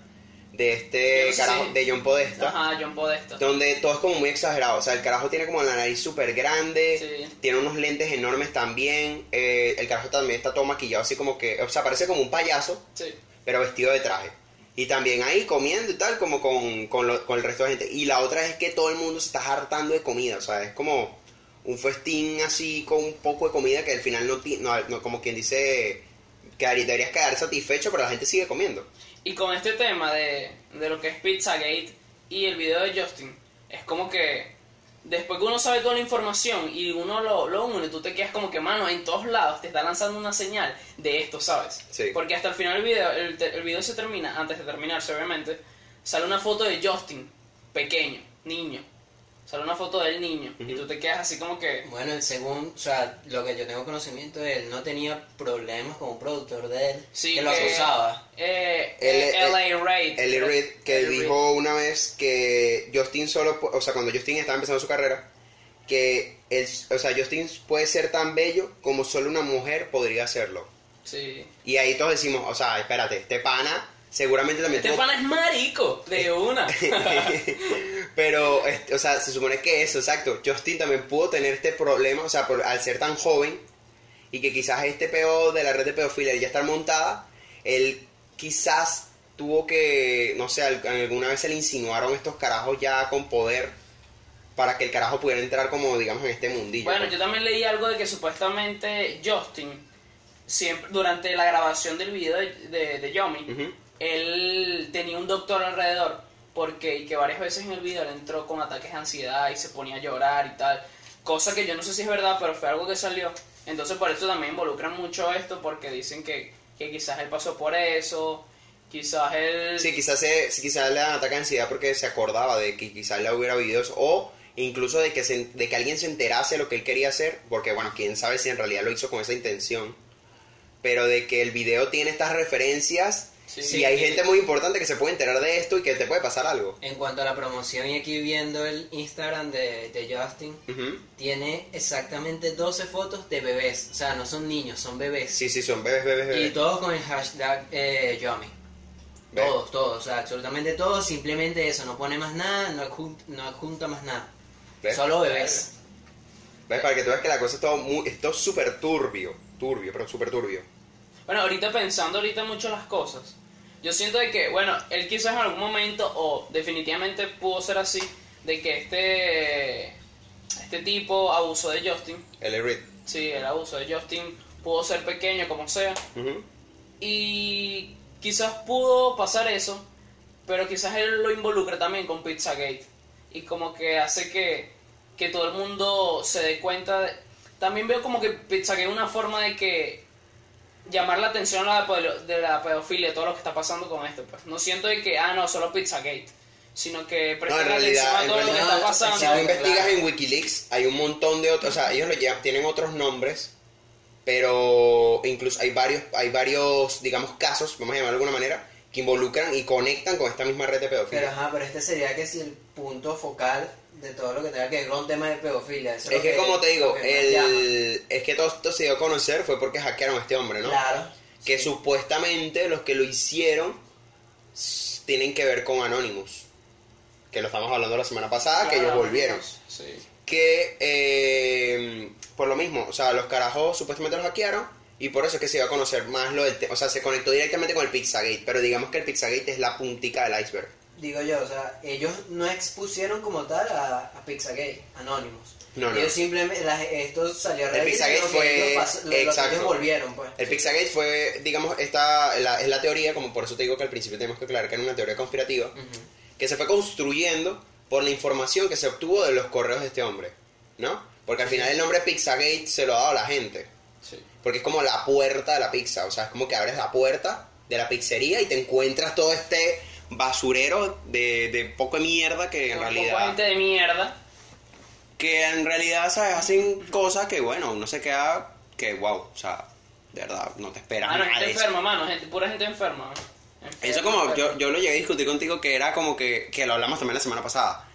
de este carajo, de John Podesta. Ajá, John Podesta. Donde todo es como muy exagerado. O sea, el carajo tiene como la nariz súper grande. Sí. Tiene unos lentes enormes también. eh, el carajo también está todo maquillado, así como que. O sea, parece como un payaso, Sí. pero vestido de traje. Y también ahí comiendo y tal, como con, con, lo- con el resto de gente. Y la otra es que todo el mundo se está hartando de comida. O sea, es como un festín así con un poco de comida que al final no, no, no- como quien dice, que deberías quedar satisfecho, pero la gente sigue comiendo. Y con este tema de, de lo que es Pizzagate y el video de Justin, es como que después que uno sabe toda la información y uno lo, lo une, tú te quedas como que, mano, en todos lados te está lanzando una señal de esto, ¿sabes? Sí. Porque hasta el final del video, el, el video se termina, antes de terminarse obviamente, sale una foto de Justin, pequeño, niño. Sale una foto del niño y tú te quedas así como que... Bueno, el según, o sea, lo que yo tengo conocimiento de él, no tenía problemas con un productor de él Sí, que lo que- acusaba. Eh, El- eh, LA Raid. Ellie Reid, que Reid. dijo una vez que Justin solo, o sea, cuando Justin estaba empezando su carrera, que el, o sea, Justin puede ser tan bello como solo una mujer podría hacerlo. Sí. Y ahí todos decimos, o sea, espérate, este pana seguramente también Este pana es marico, de una. Pero, este, o sea, se supone que eso, exacto. Justin también pudo tener este problema, o sea, por- al ser tan joven y que quizás este peo de la red de pedofilia ya estar montada, él quizás tuvo que, no sé, al- alguna vez se le insinuaron estos carajos ya con poder para que el carajo pudiera entrar como, digamos, en este mundillo. Bueno, pues. yo también leí algo de que supuestamente Justin, siempre durante la grabación del video de, de, de Yomi. Él tenía un doctor alrededor, porque y que varias veces en el video él entró con ataques de ansiedad y se ponía a llorar y tal, cosa que yo no sé si es verdad, pero fue algo que salió. Entonces por eso también involucran mucho esto, porque dicen que, que quizás él pasó por eso, quizás él... Sí, quizás, se, quizás le ataque de ansiedad porque se acordaba de que quizás le hubiera eso, o incluso de que, de que alguien se enterase de lo que él quería hacer, porque bueno, quién sabe si en realidad lo hizo con esa intención, pero de que el video tiene estas referencias Y hay gente muy importante que se puede enterar de esto y que te puede pasar algo. En cuanto a la promoción, y aquí viendo el Instagram de, de Justin, tiene exactamente 12 fotos de bebés. O sea, no son niños, son bebés. Sí, sí, son bebés, bebés, Y bebés. todos con el hashtag eh, Yomi. Todos, todos, o sea, absolutamente todos, simplemente eso, no pone más nada, no adjunta, no adjunta más nada. ¿Ves? Solo bebés. ¿Ves? Para que tú veas que la cosa es todo muy, es todo súper turbio. Turbio, pero súper turbio. Bueno, ahorita pensando ahorita mucho las cosas, yo siento de que, bueno, él quizás en algún momento, o definitivamente pudo ser así, de que este, este tipo abusó de Justin, L. Reid. sí, el abuso de Justin pudo ser pequeño como sea, Ujú. y quizás pudo pasar eso, pero quizás él lo involucra también con Pizzagate, y como que hace que, que todo el mundo se dé cuenta, de- también veo como que Pizzagate es una forma de que llamar la atención a la de la pedofilia, todo lo que está pasando con esto. Pues. No siento de que, ah, no, solo Pizzagate, sino que No, presten en atención realidad, a en todo lo que realidad, está si tú pasando. investigas claro. en Wikileaks, hay un montón de otros, o sea, ellos lo llevan- tienen otros nombres, pero incluso hay varios, hay varios, digamos, casos, vamos a llamarlo de alguna manera, que involucran y conectan con esta misma red de Pero pedofilia. ajá, pero este sería que si el punto focal de todo lo que tenga que ver con temas de pedofilia. eso Es que como te digo, el, es que todo esto se dio a conocer fue porque hackearon a este hombre, ¿no? Claro. Que sí. supuestamente los que lo hicieron tienen que ver con Anonymous. Que lo estamos hablando la semana pasada, que ellos Claro, volvieron. Sí. que eh, por lo mismo, o sea, los carajos supuestamente los hackearon y por eso es que se iba a conocer más lo del tema, o sea, se conectó directamente con el Pizzagate, pero digamos que el Pizzagate es la puntica del iceberg. Digo yo, o sea, ellos no expusieron como tal a, a Pizzagate, Anonymous. No, no. Ellos simplemente, la- esto salió a El Pizzagate fue- ellos lo- exacto. volvieron, pues. El Pizzagate fue, digamos, esta la- es la teoría, como por eso te digo que al principio tenemos que aclarar que era una teoría conspirativa, que se fue construyendo por la información que se obtuvo de los correos de este hombre, ¿no? Porque al final el nombre Pizzagate se lo ha dado a la gente. Sí. Porque es como la puerta de la pizza. O sea, es como que abres la puerta de la pizzería y te encuentras todo este basurero de, de poco de mierda que en Un poco realidad. gente de mierda. Que en realidad, ¿sabes? Hacen cosas que, bueno, uno se queda. Que, wow, o sea, de verdad, no te esperas Mano, nada gente de eso. enferma, mano, gente, pura gente enferma. Eso como, yo, enferma. yo lo llegué a discutir contigo que era como que, que lo hablamos también la semana pasada,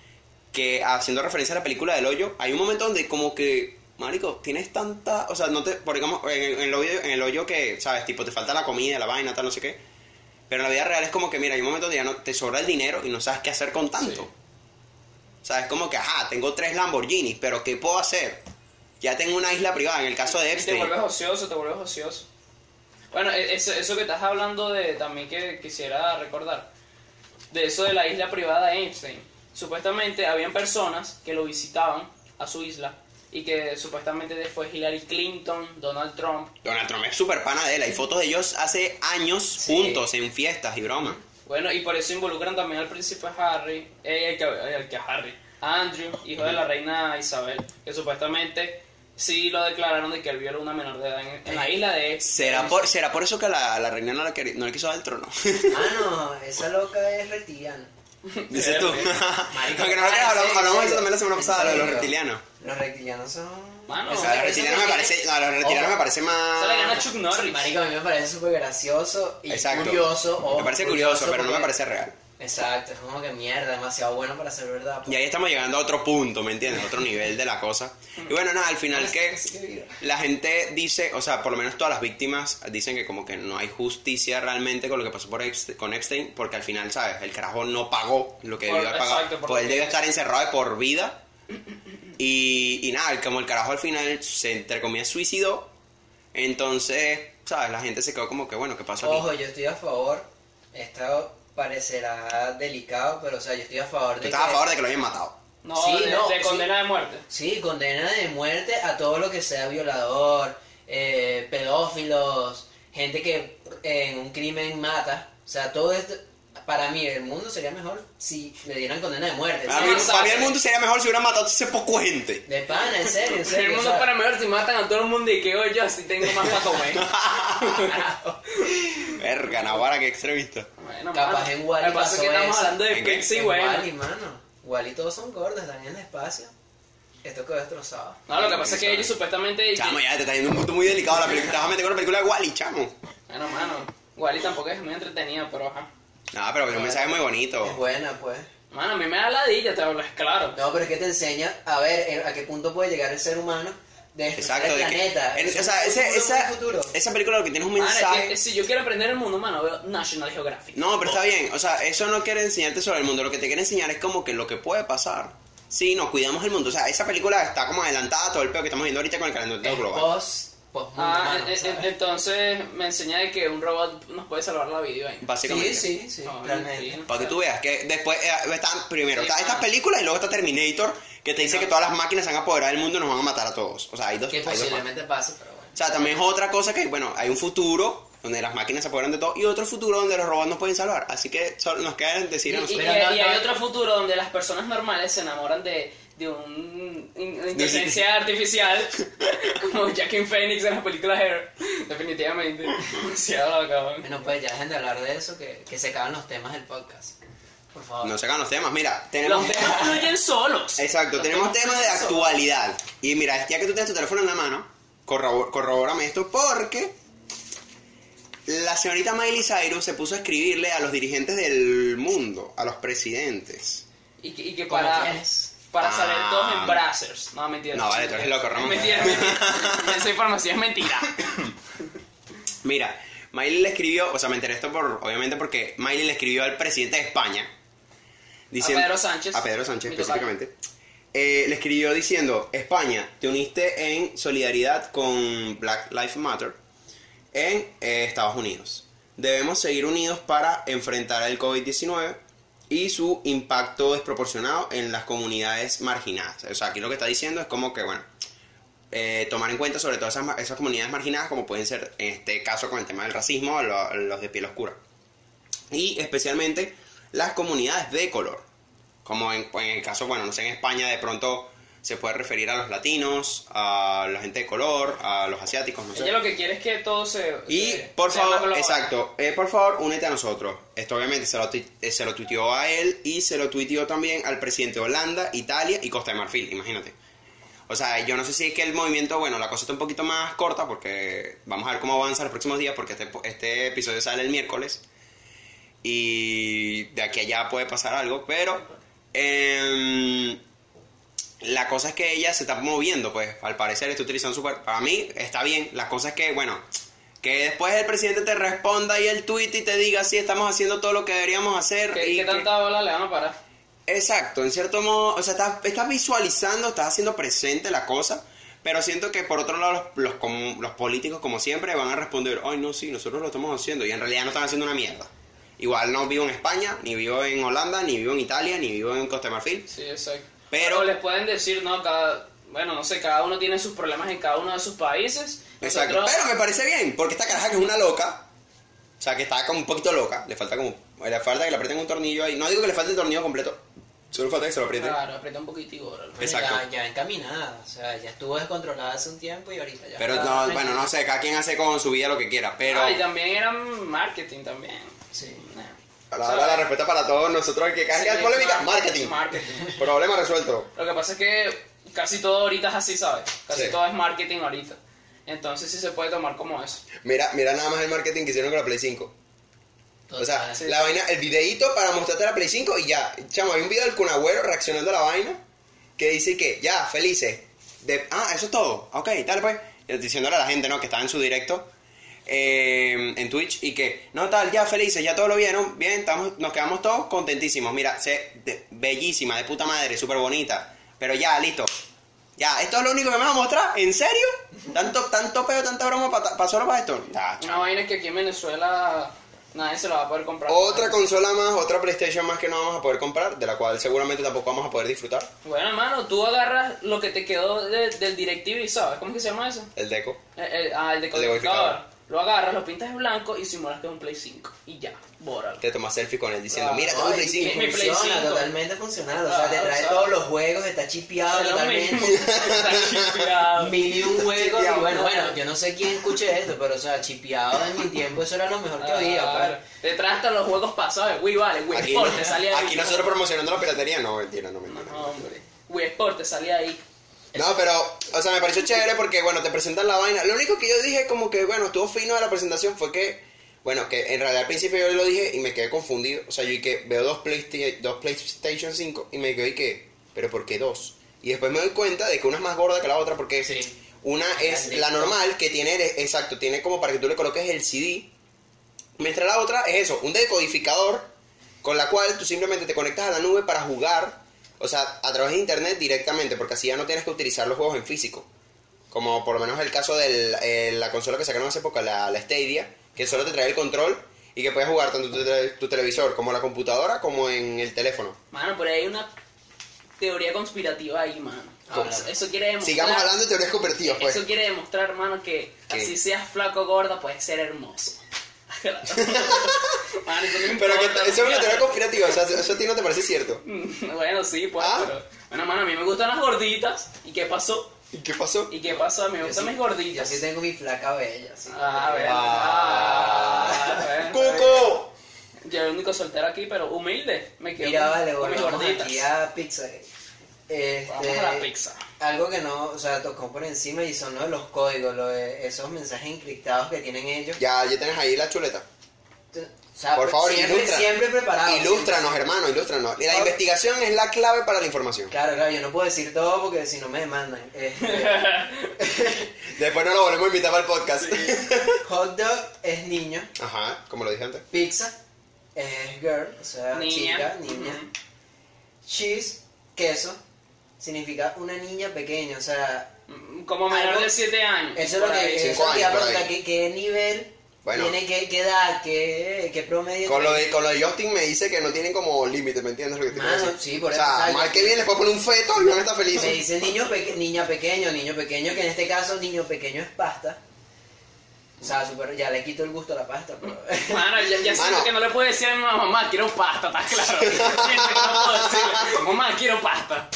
que haciendo referencia a la película del hoyo, hay un momento donde como que, marico, tienes tanta, o sea, no te, por digamos, en, en el hoyo, en el hoyo que, sabes, tipo, te falta la comida, la vaina, tal, no sé qué, pero en la vida real es como que, mira, hay un momento donde ya no te sobra el dinero y no sabes qué hacer con tanto. Sí. O sea, es como que, ajá, tengo tres Lamborghinis, pero ¿qué puedo hacer? Ya tengo una isla privada, en el caso de Y te Epstein. vuelves ocioso, te vuelves ocioso. Bueno, e- eso, eso que estás hablando de también que quisiera recordar, de eso de la isla privada de Einstein. Supuestamente habían personas que lo visitaban a su isla y que supuestamente fue Hillary Clinton, Donald Trump. Donald Trump es súper pana de él, hay fotos de ellos hace años Sí. juntos en fiestas y bromas. Bueno, y por eso involucran también al príncipe Harry, eh, el que, el que Harry, a Andrew, hijo de la reina Isabel, que supuestamente sí lo declararon de que él violó una menor de edad en, en la isla de ¿Será por, ¿Será por eso que la, la reina no le, queri- no le quiso dar el trono? Ah, no, esa loca es reptiliana. Dices tú. Marico, Aunque no lo creas, hablamos, ¿en hablamos de eso también la semana ¿En pasada, lo de los reptilianos. Los reptilianos son... Mano, O Eso- sea, los reptilianos me parece, no, los reptilianos me parece más... Se le gana Chuck Norris. Marico, a mí me parece súper gracioso y Exacto. curioso. ojo, Me parece curioso, pero no me porque- parece real. Exacto, es como que mierda, demasiado bueno para ser verdad. pues. Y ahí estamos llegando a otro punto, ¿me entiendes? Otro nivel de la cosa. Y bueno, nada, al final que la gente dice, o sea, por lo menos todas las víctimas dicen que como que no hay justicia realmente con lo que pasó por Epste- con Epstein, porque al final, ¿sabes? El carajo no pagó lo que Por- debió haber pagado. pues él debió es. estar encerrado de por vida. Y, y nada, como el carajo al final se, entre comillas, suicidó, entonces, ¿sabes? La gente se quedó como que, bueno, ¿qué pasó aquí? Ojo, yo estoy a favor. Esto parecerá delicado, pero o sea, yo estoy a favor Tú de estás a que- favor de que lo hayan matado. No, Sí, de, no, de sí. condena de muerte. Sí, condena de muerte a todo lo que sea violador, eh, pedófilos, gente que en un crimen mata. O sea, todo esto, para mí el mundo sería mejor si le dieran condena de muerte. Para ¿sí? mí, exacto. para mí el mundo sería mejor si hubieran matado a ese poco gente. De pana, en serio, en El serio. o mundo sea, para mejor si matan a todo el mundo y que hoy yo así tengo más para comer. Verga, Navarra, qué extremista. bueno, Capaz mano. en Wall-E Lo que pasa es que pasó estamos eso. hablando de ¿En qué? pizza y en bueno. Wall-E, mano. Wall-E todos son gordos, están en el espacio. Esto quedó destrozado. No, lo que pasa es que ellos supuestamente... Chamo, ya te está yendo un punto muy delicado la película. Te vas a meter con la película de Wally, chamo. Bueno, mano. Igual y tampoco es muy entretenida, pero ajá. No, pero es un mensaje muy Es bonito. buena, pues. Mano, a mí me da ladilla, te hablo, es claro. No, pero es que te enseña a ver eh, a qué punto puede llegar el ser humano de destruir Exacto, el de que- planeta. en- Es o sea, ese- futuro esa, futuro. esa película lo que tiene es un es mensaje. que si yo quiero aprender el mundo, mano, veo National Geographic. No, pero está bien. O sea, eso no quiere enseñarte sobre el mundo. Lo que te quiere enseñar es como que lo que puede pasar. Sí, no, cuidamos el mundo. O sea, esa película está como adelantada a todo el peor que estamos viendo ahorita con el calentamiento Es global. post, mundo, Ah, en- en- ¿sabes? entonces me enseña de que un robot nos puede salvar la vida ahí. Básicamente. Sí, sí, sí, No, realmente. sí. Para que tú veas que después eh, están primero Sí, está esta mano. película y luego está Terminator que te dice que todas las máquinas se van a apoderar del mundo y nos van a matar a todos. O sea, hay dos. Que hay dos posiblemente pase, pero bueno. O sea, también es otra cosa que, bueno, hay un futuro donde las máquinas se apoderan de todo y otro futuro donde los robots nos pueden salvar. Así que solo nos queda decir Y, a y- nosotros. y- y hay otro futuro donde las personas normales se enamoran de, de un, una inteligencia artificial como Jackie Phoenix en la película Hair. Definitivamente. Demasiado cabrón. Bueno, pues ya dejen de hablar de eso, que, que se acaban los temas del podcast. Por favor. No se hagan los temas. Mira, tenemos. Los temas fluyen solos. Exacto, Los tenemos temas de solos. actualidad. Y mira, ya que tú tienes tu teléfono en la mano, corrobor- corrobórame esto porque la señorita Miley Cyrus se puso a escribirle a los dirigentes del mundo, a los presidentes. Y que, y que ¿Cómo para, tienes? Para Ah. salir todos en brazzers. No, mentira. No, vale, tú eres loco, Ramón. Mentira, mentira. Esa información es mentira. Mira, Miley le escribió, o sea, me enteré esto por, obviamente porque Miley le escribió al presidente de España. diciendo- Pedro Sánchez. A Pedro Sánchez específicamente. Eh, le escribió diciendo, España, te uniste en solidaridad con Black Lives Matter en eh, Estados Unidos. Debemos seguir unidos para enfrentar el COVID-19 y su impacto desproporcionado en las comunidades marginadas. O sea, aquí lo que está diciendo es como que, bueno, eh, tomar en cuenta sobre todo esas, esas comunidades marginadas, como pueden ser en este caso con el tema del racismo, lo- los de piel oscura. Y especialmente las comunidades de color. Como en el caso, bueno, no sé, en España de pronto se puede referir a los latinos, a la gente de color, a los asiáticos, no sé. Ella lo que quiere es que todo se. Y se- por favor, exacto, eh, por favor, únete a nosotros. Esto obviamente se lo, eh, se lo tuiteó a él y se lo tuiteó también al presidente de Holanda, Italia y Costa de Marfil, imagínate. O sea, yo no sé si es que el movimiento, bueno, la cosa está un poquito más corta porque vamos a ver cómo avanza los próximos días porque este, este episodio sale el miércoles y de aquí a allá puede pasar algo, pero em, la cosa es que ella se está moviendo, pues al parecer está utilizando super... Para mí está bien, la cosa es que, bueno, que después el presidente te responda y el tweet y te diga si estamos haciendo todo lo que deberíamos hacer. ¿Qué, y qué que- tanta bola le van a parar? Exacto, en cierto modo, o sea, estás, estás visualizando, estás haciendo presente la cosa, pero siento que por otro lado los, los, los políticos, como siempre, van a responder, ay, no, sí, nosotros lo estamos haciendo, y en realidad no están haciendo una mierda. Igual no vivo en España, ni vivo en Holanda, ni vivo en Italia, ni vivo en Costa de Marfil, Sí, exacto. Pero- les pueden decir, no, cada. Bueno, no sé, cada uno tiene sus problemas en cada uno de sus países. Exacto, Nosotros- pero me parece bien, porque esta caraja que es una loca, o sea, que está como un poquito loca, le falta como, le falta que le aprieten un tornillo ahí, no digo que le falte el tornillo completo, solo falta que se lo aprieten. Claro, aprieta un poquitico. Exacto. Ya, ya encaminada, o sea, ya estuvo descontrolada hace un tiempo y ahorita ya. Pero no, bueno, no sé, cada quien hace con su vida lo que quiera, pero... Ah, y también eran marketing también. Sí. Nah. La, la, la respuesta para todos nosotros, el que Sí, caiga polémica, mar- marketing. marketing. Problema resuelto. Lo que pasa es que casi todo ahorita es así, ¿sabes? Casi Sí. todo es marketing ahorita. Entonces sí se puede tomar como eso. Mira, mira nada más el marketing que hicieron con la Play 5. O sea, sí. la vaina, el videíto para mostrarte la Play 5 y ya. Chamo, hay un video del Kunagüero reaccionando a la vaina que dice que ya, felices. De, ah, eso es todo. Ok, dale pues. Diciéndole a la gente, ¿no? Que estaba en su directo eh, en Twitch y que, no, tal, ya felices, ya todo lo vieron. Bien, estamos, nos quedamos todos contentísimos. Mira, se, de- bellísima, de puta madre, súper bonita. Pero ya, listo. Ya, esto es lo único que me vas a mostrar. ¿En serio? ¿Tanto, tanto pedo, tanta broma para solo para esto? Una vaina que aquí en Venezuela nadie se la va a poder comprar. Otra consola más, otra PlayStation más que no vamos a poder comprar, de la cual seguramente tampoco vamos a poder disfrutar. Bueno, hermano, tú agarras lo que te quedó de- del DirecTV, ¿sabes? ¿Cómo que se llama eso? El Deco. El, el- ah, el decodificador. decodificador. Lo agarras, lo pintas de blanco y simulas que es un Play 5. Y ya, bóralo. Te tomas selfie con él diciendo, Ah, mira, tengo un Play y 5. mi Play funciona, 5. totalmente funcional. O sea, te trae o sea, todos los juegos, está chipeado totalmente. Está chipeado. Mil y un juegos. Y bueno, bueno, yo no sé quién escuche esto, pero o sea, chipeado en mi tiempo, eso era lo mejor que había. Claro. pues. Te traes hasta los juegos pasados. Wii vale, Wii Aquí, Sport te salía ahí. aquí nosotros promocionando la piratería, no, mentira, no, No, mentira. hombre. Wii Sport te salía ahí. No, pero, o sea, me pareció chévere porque, bueno, te presentan la vaina. Lo único que yo dije, como que, bueno, estuvo fino de la presentación fue que, Bueno, que en realidad al principio yo lo dije y me quedé confundido. O sea, yo y que veo dos, Playsta- dos PlayStation 5 y me quedé y que, pero ¿por qué dos? Y después me doy cuenta de que una es más gorda que la otra porque Sí. una es la normal que tiene, exacto, tiene como para que tú le coloques el CD. Mientras la otra es eso, un decodificador con la cual tú simplemente te conectas a la nube para jugar, o sea, a través de internet directamente, porque así ya no tienes que utilizar los juegos en físico. Como por lo menos el caso de la consola que sacaron hace poco, la, la Stadia, que solo te trae el control y que puedes jugar tanto tu, tu televisor como la computadora como en el teléfono. Mano, ahí hay una teoría conspirativa ahí, mano. ¿Cómo? Eso, quiere demostrar... Sigamos hablando de teorías convertidas, pues. Eso quiere demostrar, hermano, que ¿Qué? así seas flaco o gorda, puedes ser hermoso. Mano, eso no Pero que eso es una teoría conspirativa, o sea, eso a ti no te parece cierto. Bueno, sí, pues, Ah. pero... Bueno, mano, a mí me gustan las gorditas. ¿Y qué pasó? ¿Y qué pasó? ¿Y qué pasó? A mí me Yo gustan sí- mis Yo gorditas. sí tengo mi flaca bella, sí. Ah, verdad. Ah. Ah, bueno. ¡Cuco! Yo el único soltero aquí, pero humilde. Me quedo Mira, con- vale, con mis gorditas. aquí a Pizza. Este, Vamos a la pizza. Algo que no, o sea, tocó por encima y son de los códigos, lo de esos mensajes encriptados que tienen ellos. Ya, ya tienes ahí la chuleta. O sea, Por favor, siempre, ilustra. siempre preparado. Ilústranos, siempre. hermano, ilústranos. Y la investigación es la clave para la información. Claro, claro, yo no puedo decir todo porque si no me demandan. Este, Después no lo volvemos a invitar para el podcast. hot dog es niño, Ajá, como lo dije antes. pizza es girl, o sea, Niña. chica, niña. Cheese, queso, significa una niña pequeña, o sea, Mm, Como menor Algo- de 7 años. eso es lo que, eso es lo que a ahí. ¿qué, qué nivel Bueno. tiene, qué, qué edad, qué, qué promedio Con lo, tiene? de, con lo de Justin me dice que no tienen como límite, ¿me entiendes lo que te Mano, decir? sí, por o eso, sea, ¿sabes? mal que bien les puedo poner un feto y no está feliz. Me dice niño peque- niña pequeño, niño pequeño, que en este caso niño pequeño es pasta. O sea, super, ya le quito el gusto a la pasta, pero... Mano, ya, ya siento Mano. que no le puedo decir a mi mamá, mamá, quiero pasta, ¿estás claro? Siento que no puedo decirle, mamá, quiero pasta.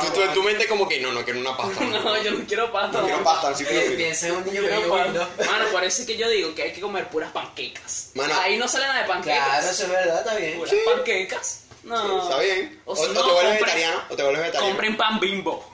Tú, tú en tu mente como que no, no quiero una pasta. No, yo no quiero pasta. No quiero mamá. pasta, sí pi- quiero piensa en un niño Quiero pasta. lindo. Mano, por eso es que yo digo que hay que comer puras panquecas. Mano. Ahí no sale nada de panquecas. Claro, eso es verdad, está bien. Puras Sí. panquecas. No. Está bien. O, O si o no, te vuelves compren- vegetariano, o te vuelves vegetariano. Compren pan bimbo.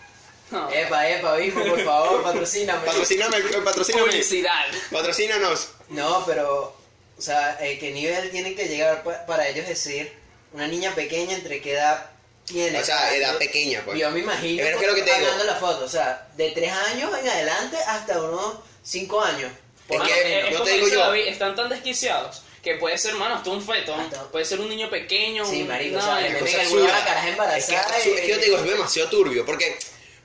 No. Epa, epa, mismo, por favor, patrocíname. Patrocíname, eh, patrocíname. Publicidad. Patrocínanos. No, pero, o sea, eh, ¿qué nivel tienen que llegar pa- para ellos decir una niña pequeña entre qué edad tiene? O sea, edad yo- pequeña, pues. Yo me imagino, Pero es que lo que te digo- la foto, o sea, de 3 años en adelante hasta unos 5 años. Es Mano, que, es yo te digo yo- David, están tan desquiciados que puede ser, mano, hasta un feto. Hasta- Puede ser un niño pequeño. Sí, marico, no, o sea, es Es que yo te digo, es demasiado turbio, porque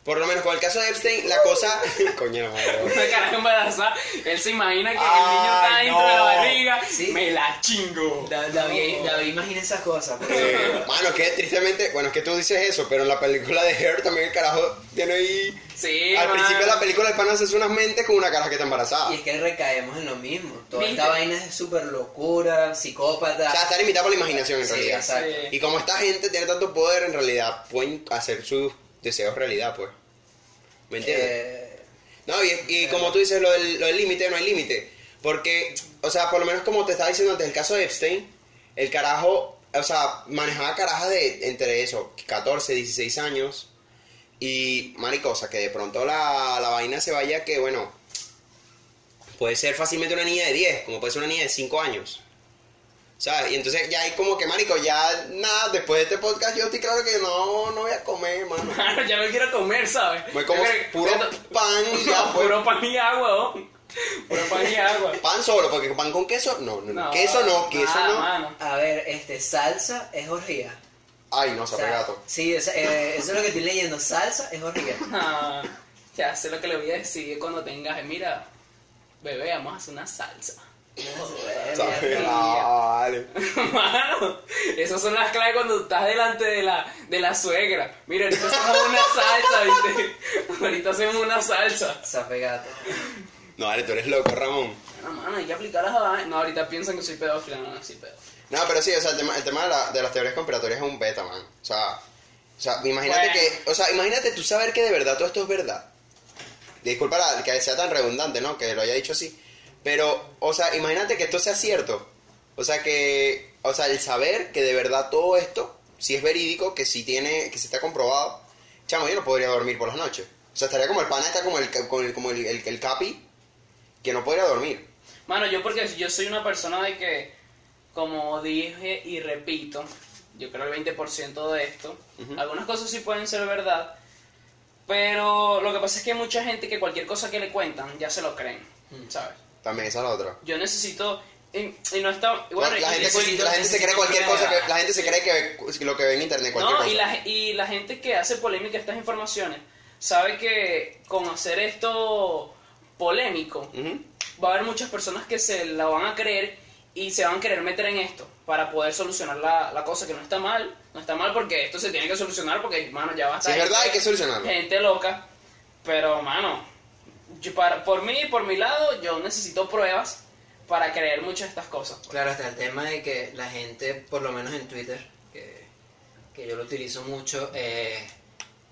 por lo menos con el caso de Epstein, la cosa... Coño, madre. Una caraja embarazada, él se imagina que Ay, el niño está dentro no. de la barriga, Sí. me la chingo. Da- David, David imagina esas cosas. pues. Eh, mano, que tristemente, bueno, es que tú dices eso, pero en la película de Her también el carajo tiene ahí... Sí, Al mano. principio de la película el pana hace unas mentes con una caraja que está embarazada. Y es que recaemos en lo mismo. Toda ¿Viste? esta vaina es súper locura, psicópata. O sea, está limitada por la imaginación en Sí, realidad. exacto. Sí. Y como esta gente tiene tanto poder, en realidad pueden hacer sus deseos realidad, pues. ¿Me entiendes? Eh, No, y, y como tú dices, lo del lo del límite, no hay límite. Porque, o sea, por lo menos como te estaba diciendo antes, el caso de Epstein, el carajo, o sea, manejaba carajas de entre eso, 14, 16 años. Y, maricosa, que de pronto la, la vaina se vaya que, bueno, puede ser fácilmente una niña de 10, como puede ser una niña de 5 años. ¿Sabes? Y entonces ya hay como que, marico, ya nada, después de este podcast yo estoy claro que no, no voy a comer, mano. Mano, ya no quiero comer, ¿sabes? Voy como puro pan y ya, pues. Puro pan y agua, ¿no? Puro pan y agua. Pan solo, porque pan con queso, no, no, no. No, queso no, queso nada, no. mano. a ver, este, salsa es orgía. Ay, no, O sabe sea, gato. Sí, esa- eh, eso es lo que estoy leyendo. Salsa es orgía. Ya sé lo que le voy a decir cuando tengas. Mira, bebé, vamos a hacer una salsa. Vale. Mano, esas son las claves cuando estás delante de la, de la suegra. Mira, ahorita hacemos una salsa, ¿viste? Ahorita hacemos una salsa. Sape gato. No, vale, tú eres loco, Ramón. No, mano, hay que aplicarlas a la- No, ahorita piensan que soy pedófila, no, no soy pedófila. No, pero sí, o sea, el tema, el tema de, la- de las teorías conspiratorias es un beta, man. O sea, o sea, imagínate Bueno. que, o sea, imagínate tú saber que de verdad todo esto es verdad. Disculpa la- que sea tan redundante, ¿no? Que lo haya dicho así. Pero, o sea, imagínate que esto sea cierto. O sea, que, o sea, el saber que de verdad todo esto, si es verídico, que si tiene, que si está comprobado, chamo, yo no podría dormir por las noches. O sea, estaría como el pana, está como el, como el, como el, el- el capi, que no podría dormir. Mano, yo porque yo soy una persona de que, como dije y repito, yo creo el 20% de esto, algunas cosas sí pueden ser verdad, pero lo que pasa es que hay mucha gente que cualquier cosa que le cuentan ya se lo creen, ¿sabes? También esa es la otra. Yo necesito... Y, y no está... Bueno, la, la gente, se, la gente se cree cualquier cosa que, la gente se Sí. cree que lo que ve en internet cualquier No, cosa. y la, y la gente que hace polémica estas informaciones sabe que con hacer esto polémico Ujú. va a haber muchas personas que se la van a creer y se van a querer meter en esto para poder solucionar la, la cosa que no está mal. No está mal porque esto se tiene que solucionar porque, mano, ya va a Si es verdad, hay que solucionarlo. Gente loca. Pero, mano, yo para, por mí, por mi lado, yo necesito pruebas para creer muchas de estas cosas. pues. Claro, hasta el tema de que la gente, por lo menos en Twitter, que, que yo lo utilizo mucho, eh,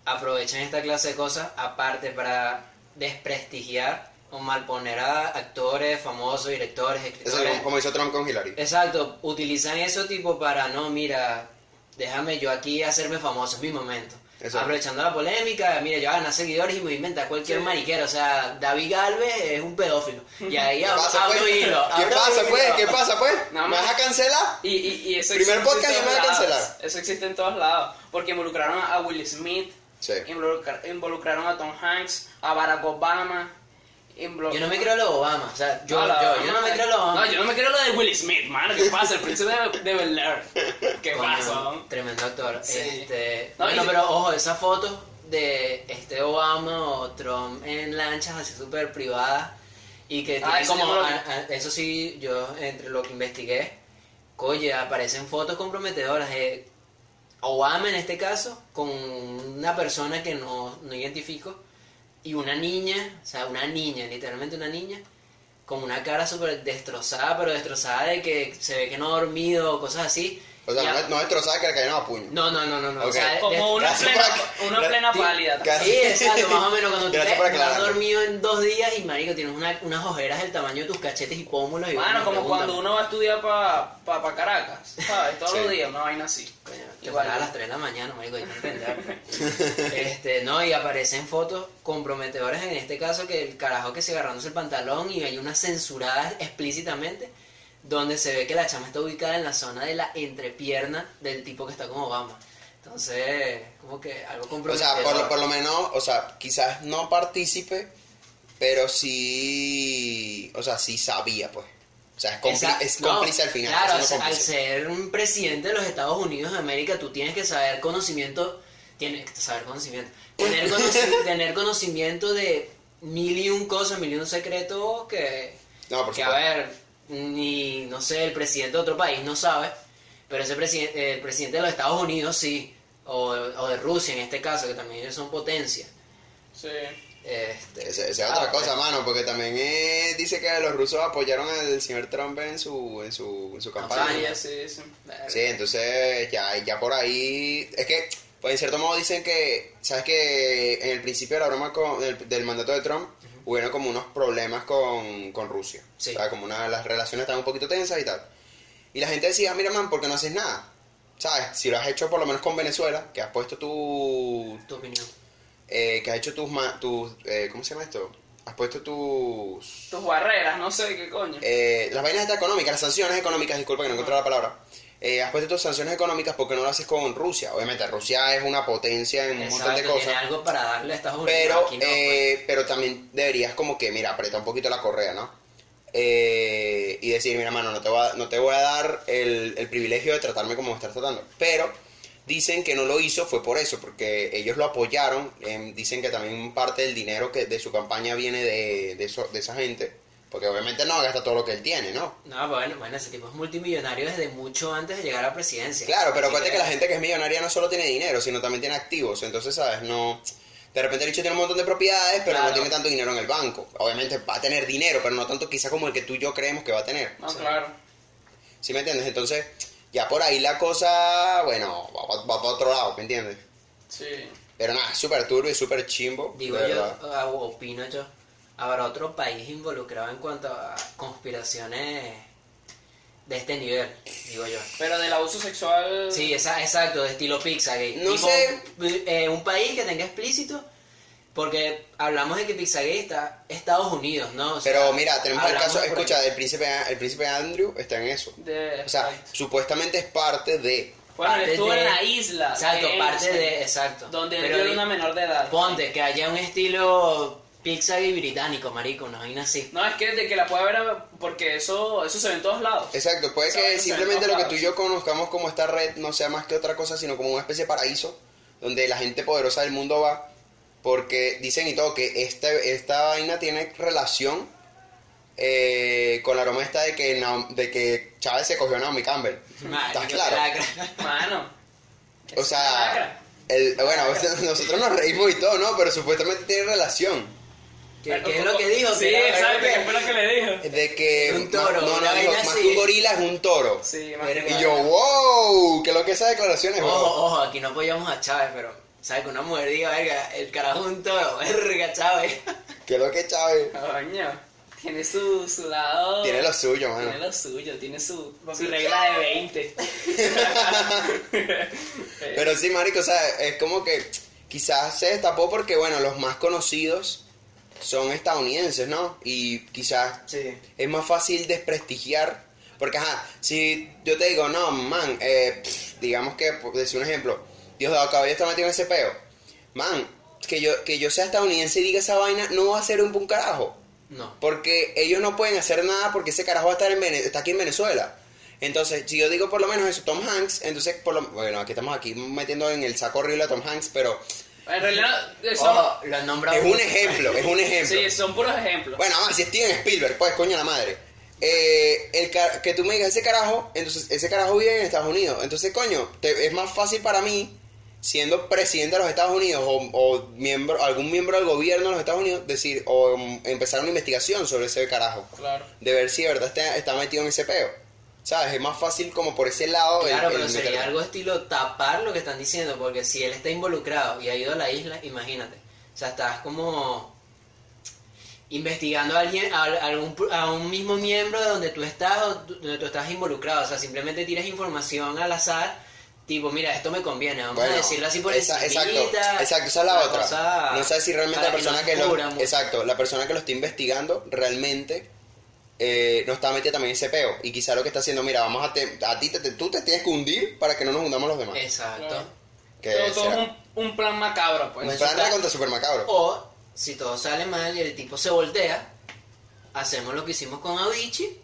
aprovechan esta clase de cosas aparte para desprestigiar o malponer a actores, famosos, directores, Eso es escritores. como, como hizo Trump con Hillary. Exacto, utilizan eso tipo para, no, mira, déjame yo aquí hacerme famoso, es mi momento. Aprovechando la polémica, mira, yo voy a ganar seguidores y me voy a inventar cualquier mariquera. O sea, David Galvez es un pedófilo. Y ahí ¿Qué abro, pasa, pues? hilo. ¿Qué pasa, hilo. pues? ¿Qué pasa, pues? ¿Me vas a cancelar? Y, y, y eso Primer podcast y me van a cancelar. Eso existe en todos lados. Porque involucraron a Will Smith, Sí. involucra- involucraron a Tom Hanks, a Barack Obama. Yo no me creo lo de Obama. O sea, yo, No, yo, yo no me creo lo de Obama. No, yo no me creo lo de Will Smith, mano. ¿Qué pasa? El príncipe de, de Bel Air. ¿Qué Coño, pasa? Tremendo actor. Sí. Este, No, bueno, y- pero ojo, esa foto de este Obama o Trump en lanchas así súper privada y que Ah, tiene como, yo no lo vi. a- a- eso sí, yo entre lo que investigué, coye, aparecen fotos comprometedoras de Obama en este caso con una persona que no, no identifico y una niña, o sea, una niña, literalmente una niña, con una cara súper destrozada, pero destrozada de que se ve que no ha dormido o cosas así. O sea, Y no, destrozada que le cayeron a puño. no, no, no, no, no. O sea, Como una plena, una plena pálida. gracias. Sí, exacto, más o menos cuando tú te, has dormido en dos días y marico tienes una- unas ojeras del tamaño de tus cachetes y pómulos y me como cuando uno va a estudiar para pa, pa Caracas, ¿sabes? Todos Sí. los días, una vaina así. Coño, Igual. paras a las 3 de la mañana, marico, hay que entender. este, no, y aparecen fotos comprometedoras en este caso que el carajo que se agarrándose el pantalón y hay unas censuradas explícitamente donde se ve que la chama está ubicada en la zona de la entrepierna del tipo que está con Obama. Entonces, como que algo O comprometedor. sea, por lo, por lo menos, o sea, quizás no partícipe, pero sí, o sea, sí sabía, pues. O sea, es, Esa- es no, cómplice al final. Claro, al, ser- al cómplice. ser un presidente de los Estados Unidos de América, tú tienes que saber conocimiento, tienes que saber conocimiento, tener, conoci- tener conocimiento de mil y un cosas, mil y un secretos que, No, por que a ver, ni, no sé, el presidente de otro país no sabe, pero ese presidente, el presidente de los Estados Unidos sí, o, o de Rusia en este caso, que también ellos son potencia. Sí. Este, Esa es ah, otra cosa, bueno. mano, porque también eh, dice que los rusos apoyaron al señor Trump en su, en su, en su campaña. Campaña. Sí, sí, sí. Entonces ya, ya por ahí. Es que, pues en cierto modo dicen que. ¿Sabes que en el principio de la broma con- del, del mandato de Trump hubieron como unos problemas con, con Rusia? Sí. O sea, como una, las relaciones estaban un poquito tensas y tal. Y la gente decía, mira, man, ¿por qué no haces nada? ¿Sabes? Si lo has hecho por lo menos con Venezuela, que has puesto tu. tu opinión. Eh, que has hecho tus. ma- tus eh, ¿Cómo se llama esto? Has puesto tus. Tus barreras, no sé qué coño. Eh, las vainas estas económicas, las sanciones económicas, disculpa que no encontré la palabra. Eh, has puesto tus sanciones económicas porque no lo haces con Rusia. Obviamente, Rusia es una potencia en un montón de Exacto, cosas. tiene algo para darle a Estados Unidos. Pero, aquí no, pues. pero también deberías como que, mira, apretar un poquito la correa, ¿no? Eh, y decir, mira, mano, no te voy a, no te voy a dar el, el privilegio de tratarme como me estás tratando. Pero dicen que no lo hizo fue por eso, porque ellos lo apoyaron. eh, dicen que también parte del dinero que de su campaña viene de, de, esa gente. Porque obviamente no gasta todo lo que él tiene, ¿no? No, bueno, bueno, ese tipo es multimillonario desde mucho antes de llegar a la presidencia. Claro, pero acuérdate que la gente que es millonaria no solo tiene dinero, sino también tiene activos. Entonces, ¿sabes? No. De repente el bicho tiene un montón de propiedades, pero Claro. no tiene tanto dinero en el banco. Obviamente va a tener dinero, pero no tanto quizá como el que tú y yo creemos que va a tener. No, claro. ¿Sí me entiendes? Entonces, ya por ahí la cosa, bueno, va, va- va para otro lado, ¿me entiendes? Sí. Pero nada, súper turbio y súper chimbo. Digo yo, verdad. ah, opino yo, habrá otro país involucrado en cuanto a conspiraciones de este nivel, digo yo. Pero del abuso sexual. Sí, esa, exacto, de estilo Pizzagate. No Tipo, sé. eh, un país que tenga explícito Porque hablamos de que Pizzagate está Estados Unidos, ¿no? O sea, Pero mira, tenemos el caso, escucha, el príncipe, el príncipe Andrew está en eso. De, O sea, exacto. supuestamente es parte de... bueno, él parte estuvo de- en la isla. Exacto, de parte de. Exacto. Donde él Pero viola di- una menor de edad. Ponte que haya un estilo Pizzagate británico, marico, una vaina así. No, es que de que la puede ver, porque eso, eso se ve en todos lados. Exacto, puede O sea, que simplemente lo que tú y yo conozcamos como esta red no sea más que otra cosa, sino como una especie de paraíso donde la gente poderosa del mundo va, porque dicen y todo que esta, esta vaina tiene relación eh, con la broma esta de que, de que Chávez se cogió a Naomi Campbell. Marico, ¿Estás claro? Mano. O es sea, el, bueno, nosotros nos reímos y todo, ¿no? Pero supuestamente tiene relación. ¿Qué, es lo que dijo? Sí, Que exacto, que- ¿qué fue lo que le dijo? De que... Un toro, No, no, dijo, más que un gorila es un toro. Sí, más que- Y yo, wow, ¿qué es lo que esas declaraciones, bro? Ojo, ojo, aquí no apoyamos a Chávez, pero ¿sabes que una mujer diga, verga, el carajo es un toro, verga, Chávez? ¿Qué es lo que Chávez? Coño, tiene su, su lado. Tiene lo suyo, mano. Tiene lo suyo, tiene su, su regla de 20. Pero sí, marico, o sea, es como que quizás se destapó porque, bueno, los más conocidos son estadounidenses, ¿no? Y quizás Sí. es más fácil desprestigiar. Porque, ajá, si yo te digo, no, man, eh, pff, digamos que, por decir un ejemplo, Diosdado Cabello está metido en ese peo. Man, que yo, que yo sea estadounidense y diga esa vaina no va a ser un buen carajo. No. Porque ellos no pueden hacer nada porque ese carajo va a estar en Vene- está aquí en Venezuela. Entonces, si yo digo por lo menos eso, Tom Hanks, entonces, por lo, bueno, aquí estamos aquí metiendo en el saco horrible a Tom Hanks, pero En realidad, son, Ojo, lo es un mucho. ejemplo, es un ejemplo. sí, son puros ejemplos. Bueno, si Steven Spielberg, pues, coño la madre. Eh, el que tú me digas ese carajo, entonces ese carajo vive en Estados Unidos. Entonces, coño, te- es más fácil para mí, siendo presidente de los Estados Unidos o, o miembro, algún miembro del gobierno de los Estados Unidos, decir, o mm, empezar una investigación sobre ese carajo. Claro. De ver si de verdad está, está metido en ese peo. ¿Sabes? Es más fácil como por ese lado. Claro, el pero sería meterlo. algo estilo tapar lo que están diciendo, porque si él está involucrado y ha ido a la isla, imagínate. O sea, estás como investigando a alguien, a, a algún, a un mismo miembro de donde tú estás o donde tú estás involucrado. O sea, simplemente tiras información al azar, tipo, mira, esto me conviene, vamos Bueno, a decirlo así por esa- exacto, exacto, esa es la otra. cosa no sé si realmente la persona no que, lo, exacto, la persona que lo está investigando realmente eh, no está metida también en ese peo y quizá lo que está haciendo, mira, vamos a te- a ti te, te- tú te tienes que hundir para que no nos hundamos los demás. Exacto. Claro. Que Todo, es un, un plan macabro, pues. un Pues plan está- contra super macabro. O, si todo sale mal y el tipo se voltea, hacemos lo que hicimos con Avicii,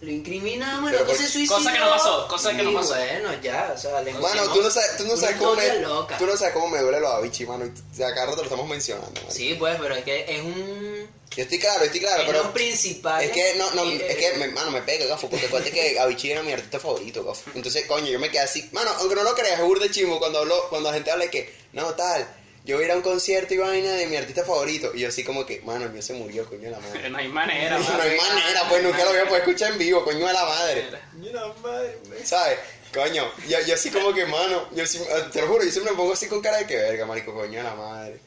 lo incriminamos, otro por- se suicidó. Cosa que no pasó, cosa que no y pasó. bueno, ya, o sea, le Mano, tú no sabes, tú no sabes cómo me, loca. tú no sabes cómo me duele lo de Avicii, mano. y A cada rato lo estamos mencionando. mano. Sí, pues, pero es que es un... Yo estoy claro, estoy claro, es pero lo principal. Es que no, no, y, es que, me- mano, me pega, gafo, porque acuérdate que Avicii era mi artista favorito, gafo. Entonces, coño, yo me quedé así, mano, aunque no lo creas, es burde chimo cuando habló, cuando la gente habla de que, no, tal, yo voy a ir a un concierto y vaina de mi artista favorito, y yo así como que, mano, yo se murió, coño de la madre. No hay manera, no hay manera, pues nunca lo voy a poder escuchar en vivo, coño de la madre. Coño, la madre, me- ¿Sabes? Coño, yo, yo así como que, mano, yo sí- te lo juro, yo siempre me pongo así con cara de que verga, marico, coño de la madre.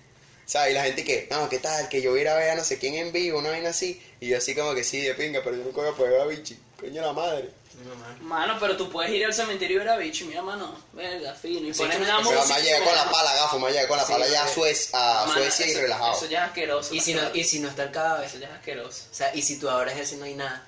¿Sabes? Y la gente que, no, ¿qué tal? Que yo voy a ir a ver a no sé quién en vivo, una vaina así. Y yo así como que sí, de pinga, pero yo nunca voy a poder ver a Vichy. Coño la madre. No, mano. Mano, pero tú puedes ir al cementerio y ver a bicho, mira, mano, verga, fino, y Sí, pones que una Pero música. me llegué con la pala, gafo, me llegué con la Sí, pala ya. Suez- a Mano, Suecia y relajado. Eso ya es asqueroso. Y si, no, y si no está el cadáver, Eso ya es asqueroso. o sea, y si tú abres ese no hay nada.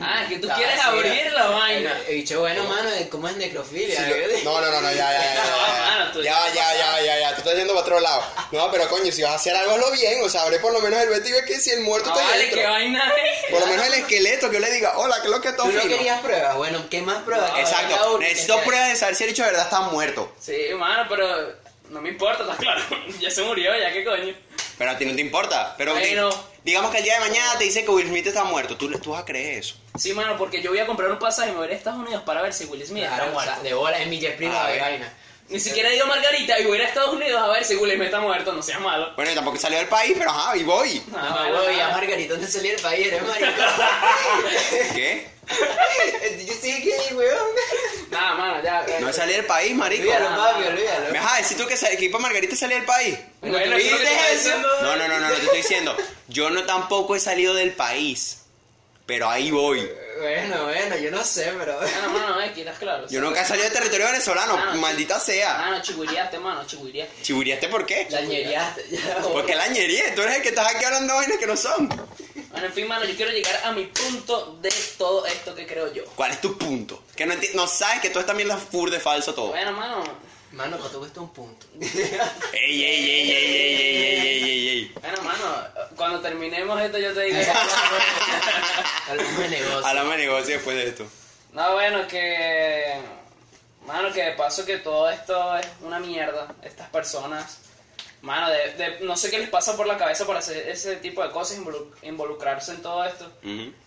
Ah, es que tú Ah, quieres sí, abrir la vaina. El bicho bueno, mano, de cómo es necrofilia. Sí, lo- no, no, no, no, ya, ya, ya, ya, Mano, ya, ya, ya, ya, ya, ya, tú estás yendo para otro lado. No, pero coño, si vas a hacer algo, hazlo bien, o sea, abre por lo menos el vete y ve que si el muerto No está vale, dentro. qué vaina es. Por lo menos el esqueleto, que yo le diga, hola, ¿qué es lo que todo Tú no querías pruebas, bueno, ¿qué más pruebas? Cada Exacto, necesito que- pruebas de saber si el hecho de verdad está muerto. Sí, mano, pero no me importa, está claro. ya se murió, ya qué coño. Pero a ti no te importa. Pero di- Bueno. Digamos que el día de mañana te dice que Will Smith está muerto. ¿Tú, tú vas a creer eso? Sí, mano, porque yo voy a comprar un pasaje y me voy a ir a Estados Unidos para ver si Will Smith Claro, está o sea, muerto. de bola en mi jet privado A de ver. vaina. Ni siquiera he ido a Margarita y voy a ir a Estados Unidos a ver si Will Smith está muerto, no seas malo. Bueno, y tampoco salió del país, pero ajá, y voy. Ah, No, bueno, voy a. Margarita, ¿dónde salí del país? Eres marico. ¿Qué? Yo sí que weón. Nada, mano, ya. ya. No salí del país, marico. Olvídalo, no, papi, no. olvídalo. ¿Me vas a decir tú que, sa- que para Margarita salía del país? Bueno. No, no, no, no, no, te estoy diciendo. Yo no tampoco he salido del país. Pero ahí voy. Bueno, bueno, yo no sé, pero... Bueno, mano, X, estás claro. Yo nunca he salido del territorio venezolano, Ah, no. maldita sea. Mano, chigüiriaste, mano, chigüiriaste. ¿Chiburiaste por qué? La ñeriaste. ya. ¿Por qué la ñería? Tú eres el que estás aquí hablando vainas que no son. Bueno, en fin, mano, yo quiero llegar a mi punto de todo esto que creo yo. ¿Cuál es tu punto? Que no, enti- no sabes que todo esta mierda es fur de falso todo. Bueno, mano, Mano, que tú viste un punto. Ey, ey, ey, ey, ey, ey, ey, ey, ey, ey. bueno, mano, cuando terminemos esto yo te digo... Hablamos de negocio. Hablamos de negocio después de esto. No, bueno, que. Mano, que de paso que todo esto es una mierda. Estas personas. Mano, de, de- no sé qué les pasa por la cabeza para hacer ese tipo de cosas, involu- involucrarse en todo esto.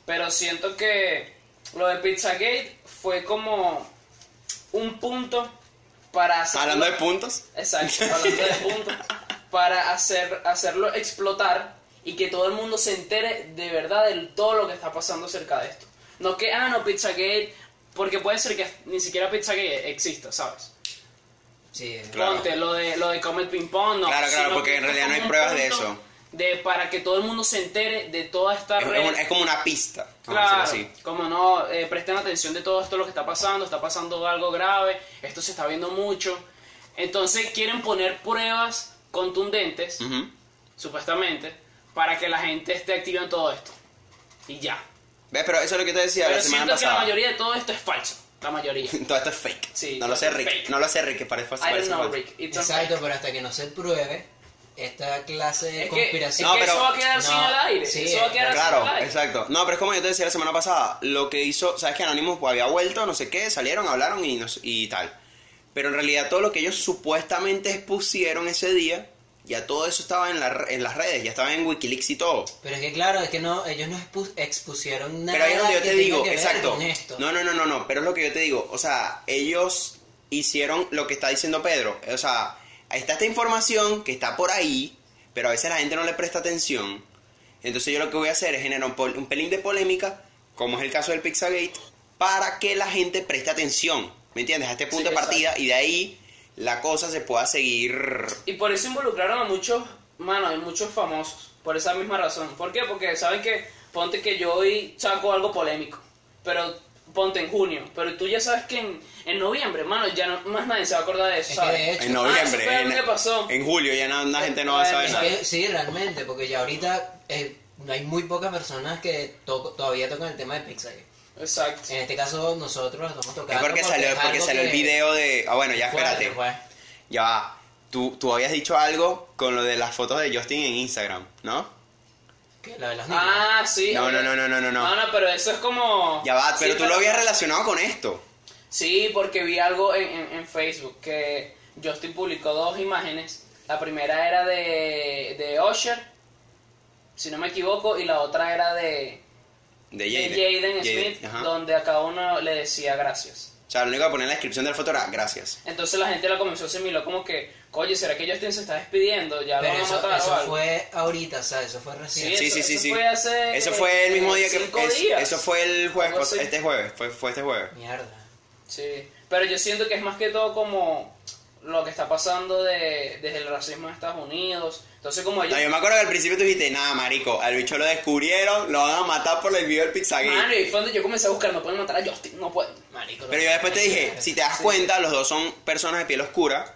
Pero siento que lo de Pizzagate fue como un punto para hacer. Hablando de puntos. Exacto, hablando de puntos. Para hacer, hacerlo explotar y que todo el mundo se entere de verdad de todo lo que está pasando acerca de esto. No que, ah, no, Pizzagate, porque puede ser que ni siquiera Pizzagate exista, ¿sabes? Sí, Claro. Ponte lo de, lo de Comet Ping Pong, no. Claro, claro, porque que en realidad no hay pruebas de punto eso. De, para que todo el mundo se entere de toda esta Es, red. es como una pista. Claro, así. como no, eh, presten atención de todo esto lo que está pasando, está pasando algo grave, esto se está viendo mucho. Entonces quieren poner pruebas contundentes, Ujú. supuestamente, para que la gente esté activa en todo esto. Y ya. ¿Ves? Pero eso es lo que te decía Pero la semana siento que la pasada. mayoría de todo esto es falso. La mayoría. Todo esto es fake. Sí, no lo sé, Rick. fake. No lo sé, Rick, que parece, I don't parece know, falso. Rick. Exacto, fake. pero hasta que no se pruebe esta clase de Es que, es conspiración... No, que pero- eso va a quedar sin No, el aire. sí, eso va a quedar sin Claro, el aire. exacto. No, pero es como yo te decía la semana pasada, lo que hizo, sabes que Anonymous pues, había vuelto, no sé qué, salieron, hablaron y, nos- y tal. Pero en realidad todo lo que ellos supuestamente expusieron ese día, ya todo eso estaba en, la- en las redes, ya estaba en Wikileaks y todo. Pero es que claro, es que no, ellos no expu- expusieron nada Pero ahí es donde yo que te digo, que exacto. No, no, no, no, no, pero es lo que yo te digo, o sea, ellos hicieron lo que está diciendo Pedro, o sea, está esta información que está por ahí, pero a veces la gente no le presta atención. Entonces yo lo que voy a hacer es generar un, pol- un pelín de polémica, como es el caso del Pizzagate, para que la gente preste atención, ¿me entiendes? A este punto Sí, de partida y de ahí la cosa se pueda seguir... Y por eso involucraron a muchos, mano, a muchos famosos. Por esa misma razón. ¿Por qué? Porque saben que, ponte que yo hoy saco algo polémico. Pero ponte en junio. Pero tú ya sabes que en, en noviembre, mano, ya no, más nadie se va a acordar de eso, Es que ¿sabes? de hecho- En Ah, noviembre, eso fue lo en, que pasó. en julio ya no- la gente no va a saber Es nada. que sí, realmente, porque ya ahorita eh, hay muy pocas personas que to- todavía tocan el tema de Pixar. Exacto. En este caso nosotros lo estamos Es tocando. porque salió, es porque algo salió el que- video de... Ah, bueno, ya fuerte, espérate. pues. Ya va. Tú, tú habías dicho algo con lo de las fotos de Justin en Instagram, ¿no? Que lo de los niños. Ah, sí. No, no, no, no, no, no, no. No, pero eso es como... Ya va, pero Sí, tú lo habías relacionado con esto. Sí, porque vi algo en, en- en Facebook que Justin publicó dos imágenes. La primera era de, de Usher, si no me equivoco, y la otra era de, De de Jaden. Jaden Smith, Jaden, donde a cada uno le decía gracias. O sea, lo único que poner en la descripción de la foto era gracias. Entonces la gente la comenzó a asimilar como que, oye, ¿será que Justin se está despidiendo? ¿Ya Pero lo van a eso, matar o eso algo? fue ahorita, o sea, eso fue recién. Sí, eso- sí, sí, eso sí. fue hace, Eso fue el mismo día que... cinco es- días. eso fue el jueves, este jueves, fue, fue este jueves. Mierda. Sí, pero yo siento que es más que todo como lo que está pasando de, desde el racismo en Estados Unidos. Entonces como ellos... No, yo me acuerdo que al principio tú dijiste, nada, marico, al bicho lo descubrieron, lo van a matar por el video del Pizzagate. Mano, y fue donde yo comencé a buscar, no pueden matar a Justin, no pueden. Marico, Pero yo después te dije, si te das cuenta, los dos son personas de piel oscura.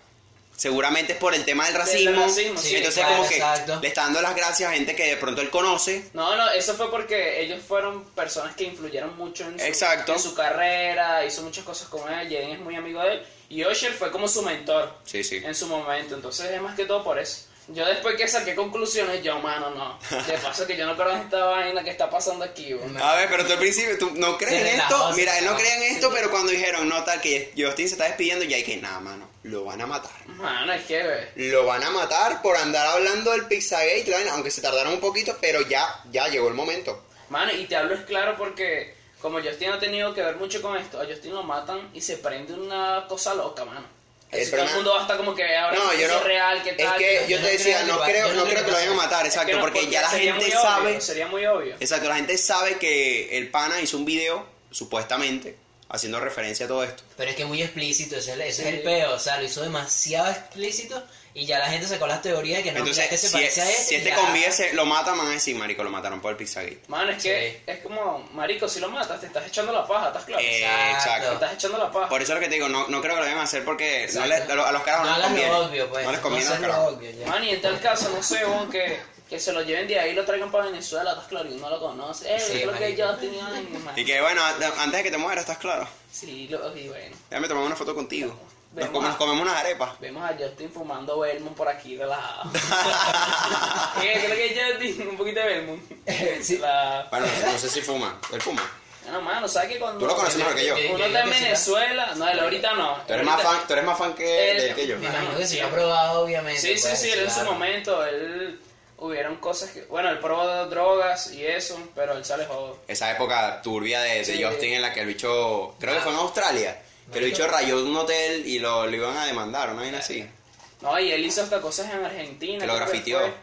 Seguramente es por el tema del racismo. racismo, sí, entonces claro, como que exacto. le está dando las gracias a gente que de pronto él conoce. No, no, eso fue porque ellos fueron personas que influyeron mucho en su, Exacto. en su carrera, hizo muchas cosas con él, Jaden es muy amigo de él, y Usher fue como su mentor Sí, sí. en su momento, entonces es más que todo por eso. Yo después que saqué conclusiones, yo, mano, no. De paso que yo no creo en esta vaina que está pasando aquí, bro. A ver, pero tú al principio, tú no crees en esto. Mira, él no creía en esto, pero cuando dijeron, no, tal, que Justin se está despidiendo, ya hay que, nada, mano, lo van a matar. Mano, es que, ve. Lo van a matar por andar hablando del Pizzagate, aunque se tardaron un poquito, pero ya, ya llegó el momento. Mano, y te hablo es claro porque como Justin ha tenido que ver mucho con esto, a Justin lo matan y se prende una cosa loca, mano. El Así todo el mundo va a estar como que ahora No, yo no. es real, ¿qué Es tal? que ¿Qué yo tal? te decía, no que creo, no creo que lo vayan a matar, Es que exacto, no, porque ya la gente obvio, sabe. sería muy obvio. Exacto, la gente sabe que el pana hizo un video, supuestamente, haciendo referencia a todo esto. Pero es que muy explícito, ese, es el- ese es el peo, o sea, lo hizo demasiado explícito y ya la gente sacó las teorías de que no, Entonces, ya que se si, parece a este. si este ya- conviese, lo matan, van a decir, marico, lo mataron por el Pizzagate. Mano, es que es como, marico, si lo matas, te estás echando la paja, ¿estás claro? Eh, Exacto. te exacto. estás echando la paja. Por eso es lo que te digo, no, no creo que lo deben hacer porque no a los carajos no, No les conviene. lo obvio, pues. no les conviene a los carajos. obvio. Man, y en tal caso, no sé, que, que se lo lleven de ahí y lo traigan para Venezuela, ¿estás claro? Y uno lo conoce. Eh, Sí, creo que yo tenía... man. Y que bueno, antes de que te mueras, ¿estás claro? Sí, lo, y bueno. Déjame tomar una foto contigo. Nos, Vemos com- a- nos comemos unas arepas. Vemos a Justin fumando Belmont por aquí relajado. ¿Qué? Creo que Justin, un poquito de Belmont. Sí. La... Bueno, no sé, no sé si fuma. Él fuma. Bueno, mano, ¿sabes que cuando... Tú lo conoces mejor que yo. Uno está en Venezuela... No, él ahorita no. Tú eres más fan, tú eres más fan que, Él- de- que yo. Me imagino que sí lo ha probado, obviamente. Sí, sí, pues, sí, él en su momento, él... Hubieron cosas que... Bueno, él probó drogas y eso, pero él se alejó. Esa época turbia de, de Sí. Justin en la que el bicho, creo que fue en Australia, que el bicho rayó un hotel y lo, lo iban a demandar, una vaina así. No, y él hizo hasta cosas en Argentina. Que lo creo grafiteó. fue.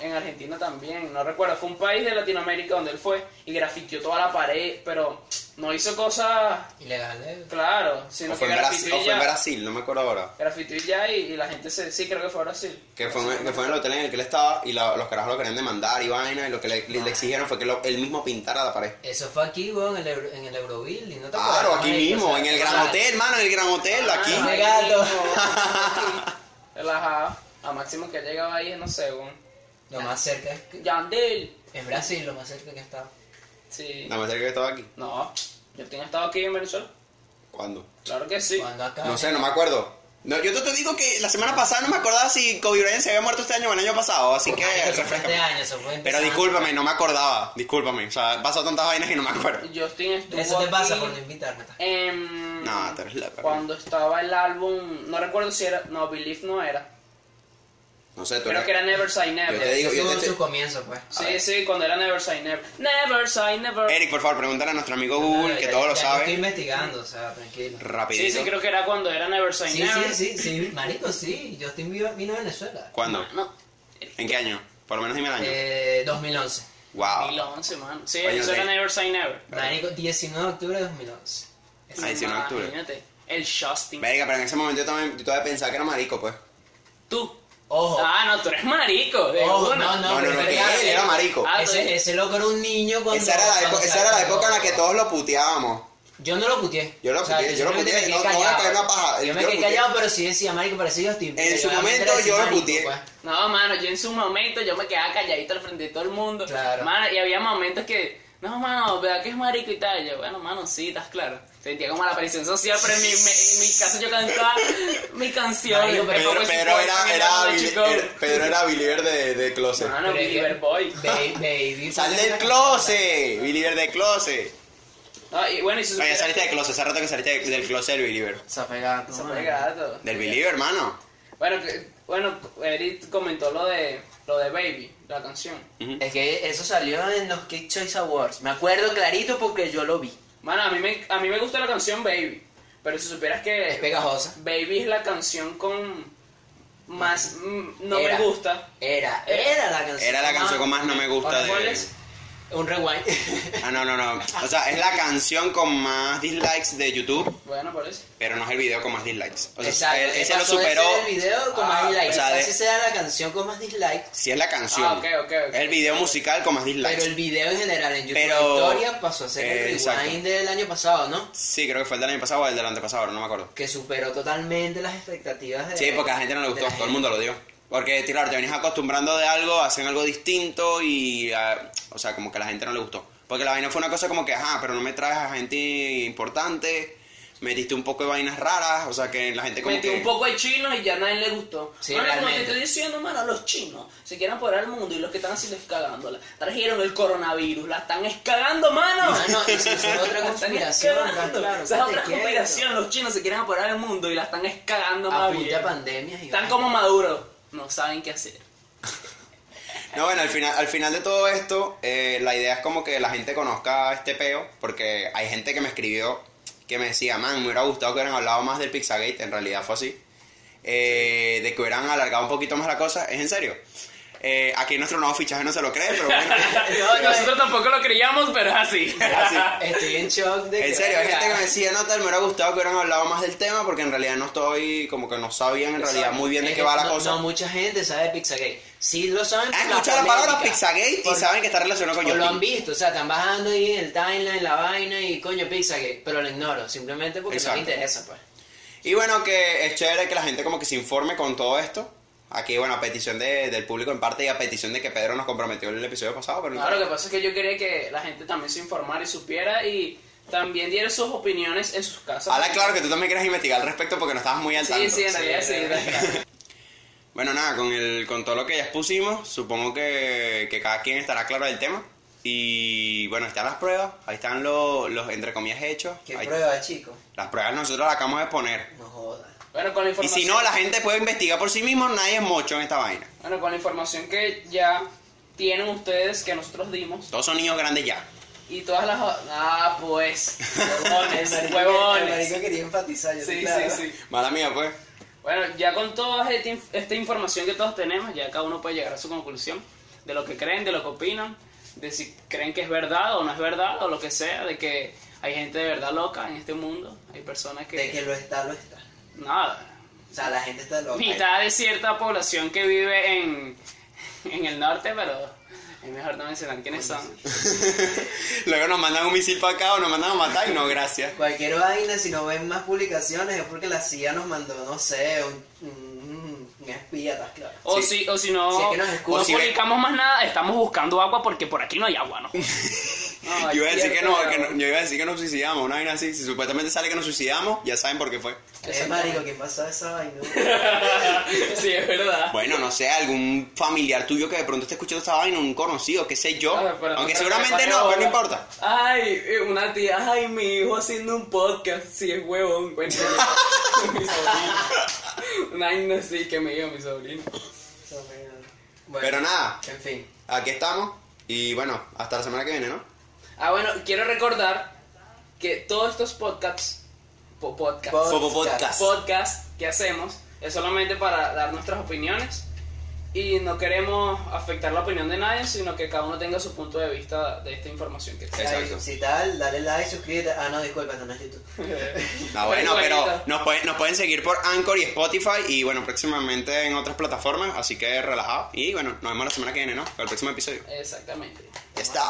En Argentina también, no recuerdo. Fue un país de Latinoamérica donde él fue y grafiteó toda la pared, pero no hizo cosas, Ilegal, ¿eh? claro, sino O fue, que en Brasil, o fue en ya. Brasil, no me acuerdo ahora. Grafiteó y ya, y, y la gente se. Sí, creo que fue Brasil. Que fue, en- que fue en el hotel en el que él estaba y la- los carajos lo querían demandar y vaina y lo que le, le- le exigieron fue que lo- él mismo pintara la pared. Eso fue aquí, weón, en el, Euro- en el Euroville. ¿no te Claro, acuerdas, aquí marico? mismo, O sea, en el o Gran sea, Hotel, mano, en el Gran Hotel, aquí. Ah, aquí, Relajado. A máximo que llegaba ahí, no sé, weón. Lo más cerca es, que- Yandel. es Brasil, lo más cerca que está. Sí. Nada más cerca que estaba aquí. No, yo tenía estado aquí en Venezuela. ¿Cuándo? Claro que sí. Cuando acá. No sé, no me acuerdo. No, yo te, te digo que la semana pasada no me acordaba si Kobe Bryant se había muerto este año o el año pasado, así que este refrescame. fue Pero discúlpame, no me acordaba, discúlpame. O sea, pasado tantas vainas que no me acuerdo. Justin estuvo Eso te pasa aquí por no invitarme. ta. en- No, tú eres. Cuando estaba el álbum, no recuerdo si era, no, Believe no era. No sé, tú Creo que era Never Say Yo Never. te digo, yo te- en su comienzo, pues. Sí, sí, cuando era Never Say Never. Never Say Never. Eric, por favor, pregúntale a nuestro amigo Google, que Ya- todo lo ya Estoy sabe. investigando, o sea, tranquilo. Rapidito. Sí, sí, creo que era cuando era Never Say Sí, Never. sí, sí, sí, marico, sí. Justin vino, vino a Venezuela. ¿Cuándo? No, ¿En qué año? Por lo menos dime el año. Eh, 2011. wow. 2011, man. Sí, Oye, eso era Never Say Never. Marico, 19 de octubre de 2011. Ah, 19 de octubre. Imagínate, el Justin. Venga, pero en ese momento yo también yo todavía pensaba que era marico, pues. Tú. Ojo. Ah, no, tú eres marico. de Ojo, una. no, No, no, no, pero que él era marico. Ah, ese, tú- ese loco era un niño cuando... Esa era la, época, esa era la época en la que todos lo puteábamos. Yo no lo puteé. Yo lo puteé, yo lo simplemente puteé, me no- quedé no voy a callado. caer una paja, Yo yo me lo quedé callado, pero sí decía, marico, parecía Justin. En su momento yo lo puteé. pues. No, mano, yo en su momento yo me quedaba calladito al frente de todo el mundo. Claro. Mano, y había momentos que, no, mano, ¿verdad que es marico y tal? Yo, bueno, mano, sí, estás claro. Sentía como la presión social, pero en mi, me- en mi caso yo cantaba mi canción. Marico, el Pedro, Pedro era, que era, de Billy- Chico. era- Pedro era believer de, de closet. Pero es Believer Boy. Baby, baby. Sal del closet, believer de closet. No, y bueno, y Oye, saliste de que- closet, hace rato que saliste de- del closet del believer. Se ha pegado. Se ¿no? fue gato. Del believer, hermano. Bueno, que- bueno, Eric comentó lo de, lo de Baby, la canción. Ujú. Es que eso salió en los Kids Choice Awards. Me acuerdo clarito porque yo lo vi. Mano, a mí me, a mí me gusta la canción Baby, pero si supieras que... Es pegajosa. Baby es la canción con más mm, no Era. me gusta. Era, era la canción. Era la canción con más no me gusta ¿Cuál de... es? Un rewind. Ah, no, no, no. O sea, es la canción con más dislikes de YouTube, Bueno, por eso. pero no es el video con más dislikes. O sea, Exacto. él- ese lo superó. ser el video con Ah, más dislikes. o sea, de- Así sea la canción con más dislikes. Si es la canción. Ah, ok, ok, ok. Es el video musical con más dislikes. Pero el video en general en YouTube Pero- historia pasó a ser el Eh, rewind exacto. del año pasado, ¿no? Sí, creo que fue el del año pasado o el del antepasado, no me acuerdo. Que superó totalmente las expectativas de. Sí, porque a la gente no le gustó, todo el mundo lo dio. Porque, claro, te venías acostumbrando de algo, hacen algo distinto y, ah, o sea, como que a la gente no le gustó. Porque la vaina fue una cosa como que, ajá, pero no me traes a gente importante, metiste un poco de vainas raras, o sea, que la gente como Metí que... un poco de chino y ya a nadie le gustó. Sí, Mano, como te estoy diciendo, mano, los chinos se quieren apoderar al mundo y los que están así cagándola. Trajeron el coronavirus, la están escagando, mano. Mano, y si eso es otra conspiración, claro, es otra conspiración. Los chinos se quieren apoderar al mundo y la están escagando más Apunte bien. a pandemias y Están como maduros. No saben qué hacer. No, bueno, al final, al final de todo esto, eh, la idea es como que la gente conozca este peo, porque hay gente que me escribió que me decía, man, me hubiera gustado que hubieran hablado más del Pizzagate, en realidad fue así, eh, de que hubieran alargado un poquito más la cosa, es en serio. Eh, aquí nuestro nuevo fichaje no se lo cree, pero bueno. No, no, Nosotros tampoco lo creíamos, pero es así. así. Estoy en shock de que... En serio, hay gente que me decía, no, tal, me hubiera gustado que hubieran hablado más del tema porque en realidad no estoy, como que no sabían en realidad muy bien de qué va la no, cosa. No, mucha gente sabe de Pizzagate. Sí lo saben Han escuchado la palabra Pizzagate y Por- saben que está relacionado con O lo han visto, o sea, están bajando ahí en el timeline, la vaina y coño Pizzagate, pero lo ignoro, simplemente porque Exacto. no me interesa, pues. Y bueno, que es chévere que la gente como que se informe con todo esto. Aquí, bueno, a petición de- del público en parte y a petición de que Pedro nos comprometió en el episodio pasado, pero no No, lo que pasa es que yo quería que la gente también se informara y supiera y también diera sus opiniones en sus casas. Habla claro que tú también quieres investigar al respecto porque no estabas muy al Sí, tanto. sí, en realidad sí. verdad. Bueno, nada, con, el, con todo lo que ya expusimos, supongo que, que cada quien estará claro del tema. Y bueno, están las pruebas, ahí están los, los entre comillas, hechos. ¿Qué Ahí- prueba, chico? Las pruebas nosotros las acabamos de poner. No jodas. Bueno, con la Y si no, la gente puede investigar por sí mismo, nadie es mocho en esta vaina. Bueno, con la información que ya tienen ustedes, que nosotros dimos, Todos son niños grandes ya. y todas las... Ah, pues, huevones, huevones. marico quería enfatizar, yo Sí, claro. sí, sí. Mala mía, pues. Bueno, ya con toda esta información que todos tenemos, ya cada uno puede llegar a su conclusión de lo que creen, de lo que opinan, de si creen que es verdad o no es verdad, o lo que sea, de que hay gente de verdad loca en este mundo, hay personas que... De que lo está, lo está. Nada, O sea, la gente está loca. mitad de cierta población que vive en, en el norte, pero es mejor no mencionar quiénes son. Luego nos mandan un misil para acá o nos mandan a matar y no, gracias. Cualquier vaina, si no ven más publicaciones, es porque la CIA nos mandó, no sé, un, un, un espía, ¿estás claro? O Sí. si, o si no, Si es que nos escuchan. no si publicamos más nada, estamos buscando agua porque por aquí no hay agua, ¿no? No, Yo iba a decir que no, que yo iba a decir que nos suicidamos, una vaina así. Si supuestamente sale que nos suicidamos, ya saben por qué fue. Eh, marico, ¿quién pasó esa vaina? sí, es verdad. Bueno, no sé, algún familiar tuyo que de pronto esté escuchando esta vaina, un conocido, qué sé yo. Ver, pero Aunque seguramente no, pero no importa. Ay, eh, una tía, ay, mi hijo haciendo un podcast, sí es huevón, cuéntame. mi sobrino. Una vaina así que me dijo mi sobrino. Bueno, Pero nada, En fin. aquí estamos. Y bueno, hasta la semana que viene, ¿no? Ah, bueno, quiero recordar que todos estos podcasts, po- podcasts, Podcast. podcast que hacemos es solamente para dar nuestras opiniones y no queremos afectar la opinión de nadie, sino que cada uno tenga su punto de vista de esta información que Exacto. Si tal, dale like, suscríbete. Ah, no, disculpa, no es YouTube. No, bueno, pero nos pueden, nos pueden seguir por Anchor y Spotify y bueno, próximamente en otras plataformas, así que relajado. Y bueno, nos vemos la semana que viene, ¿no? Para el próximo episodio. Exactamente. Ya está.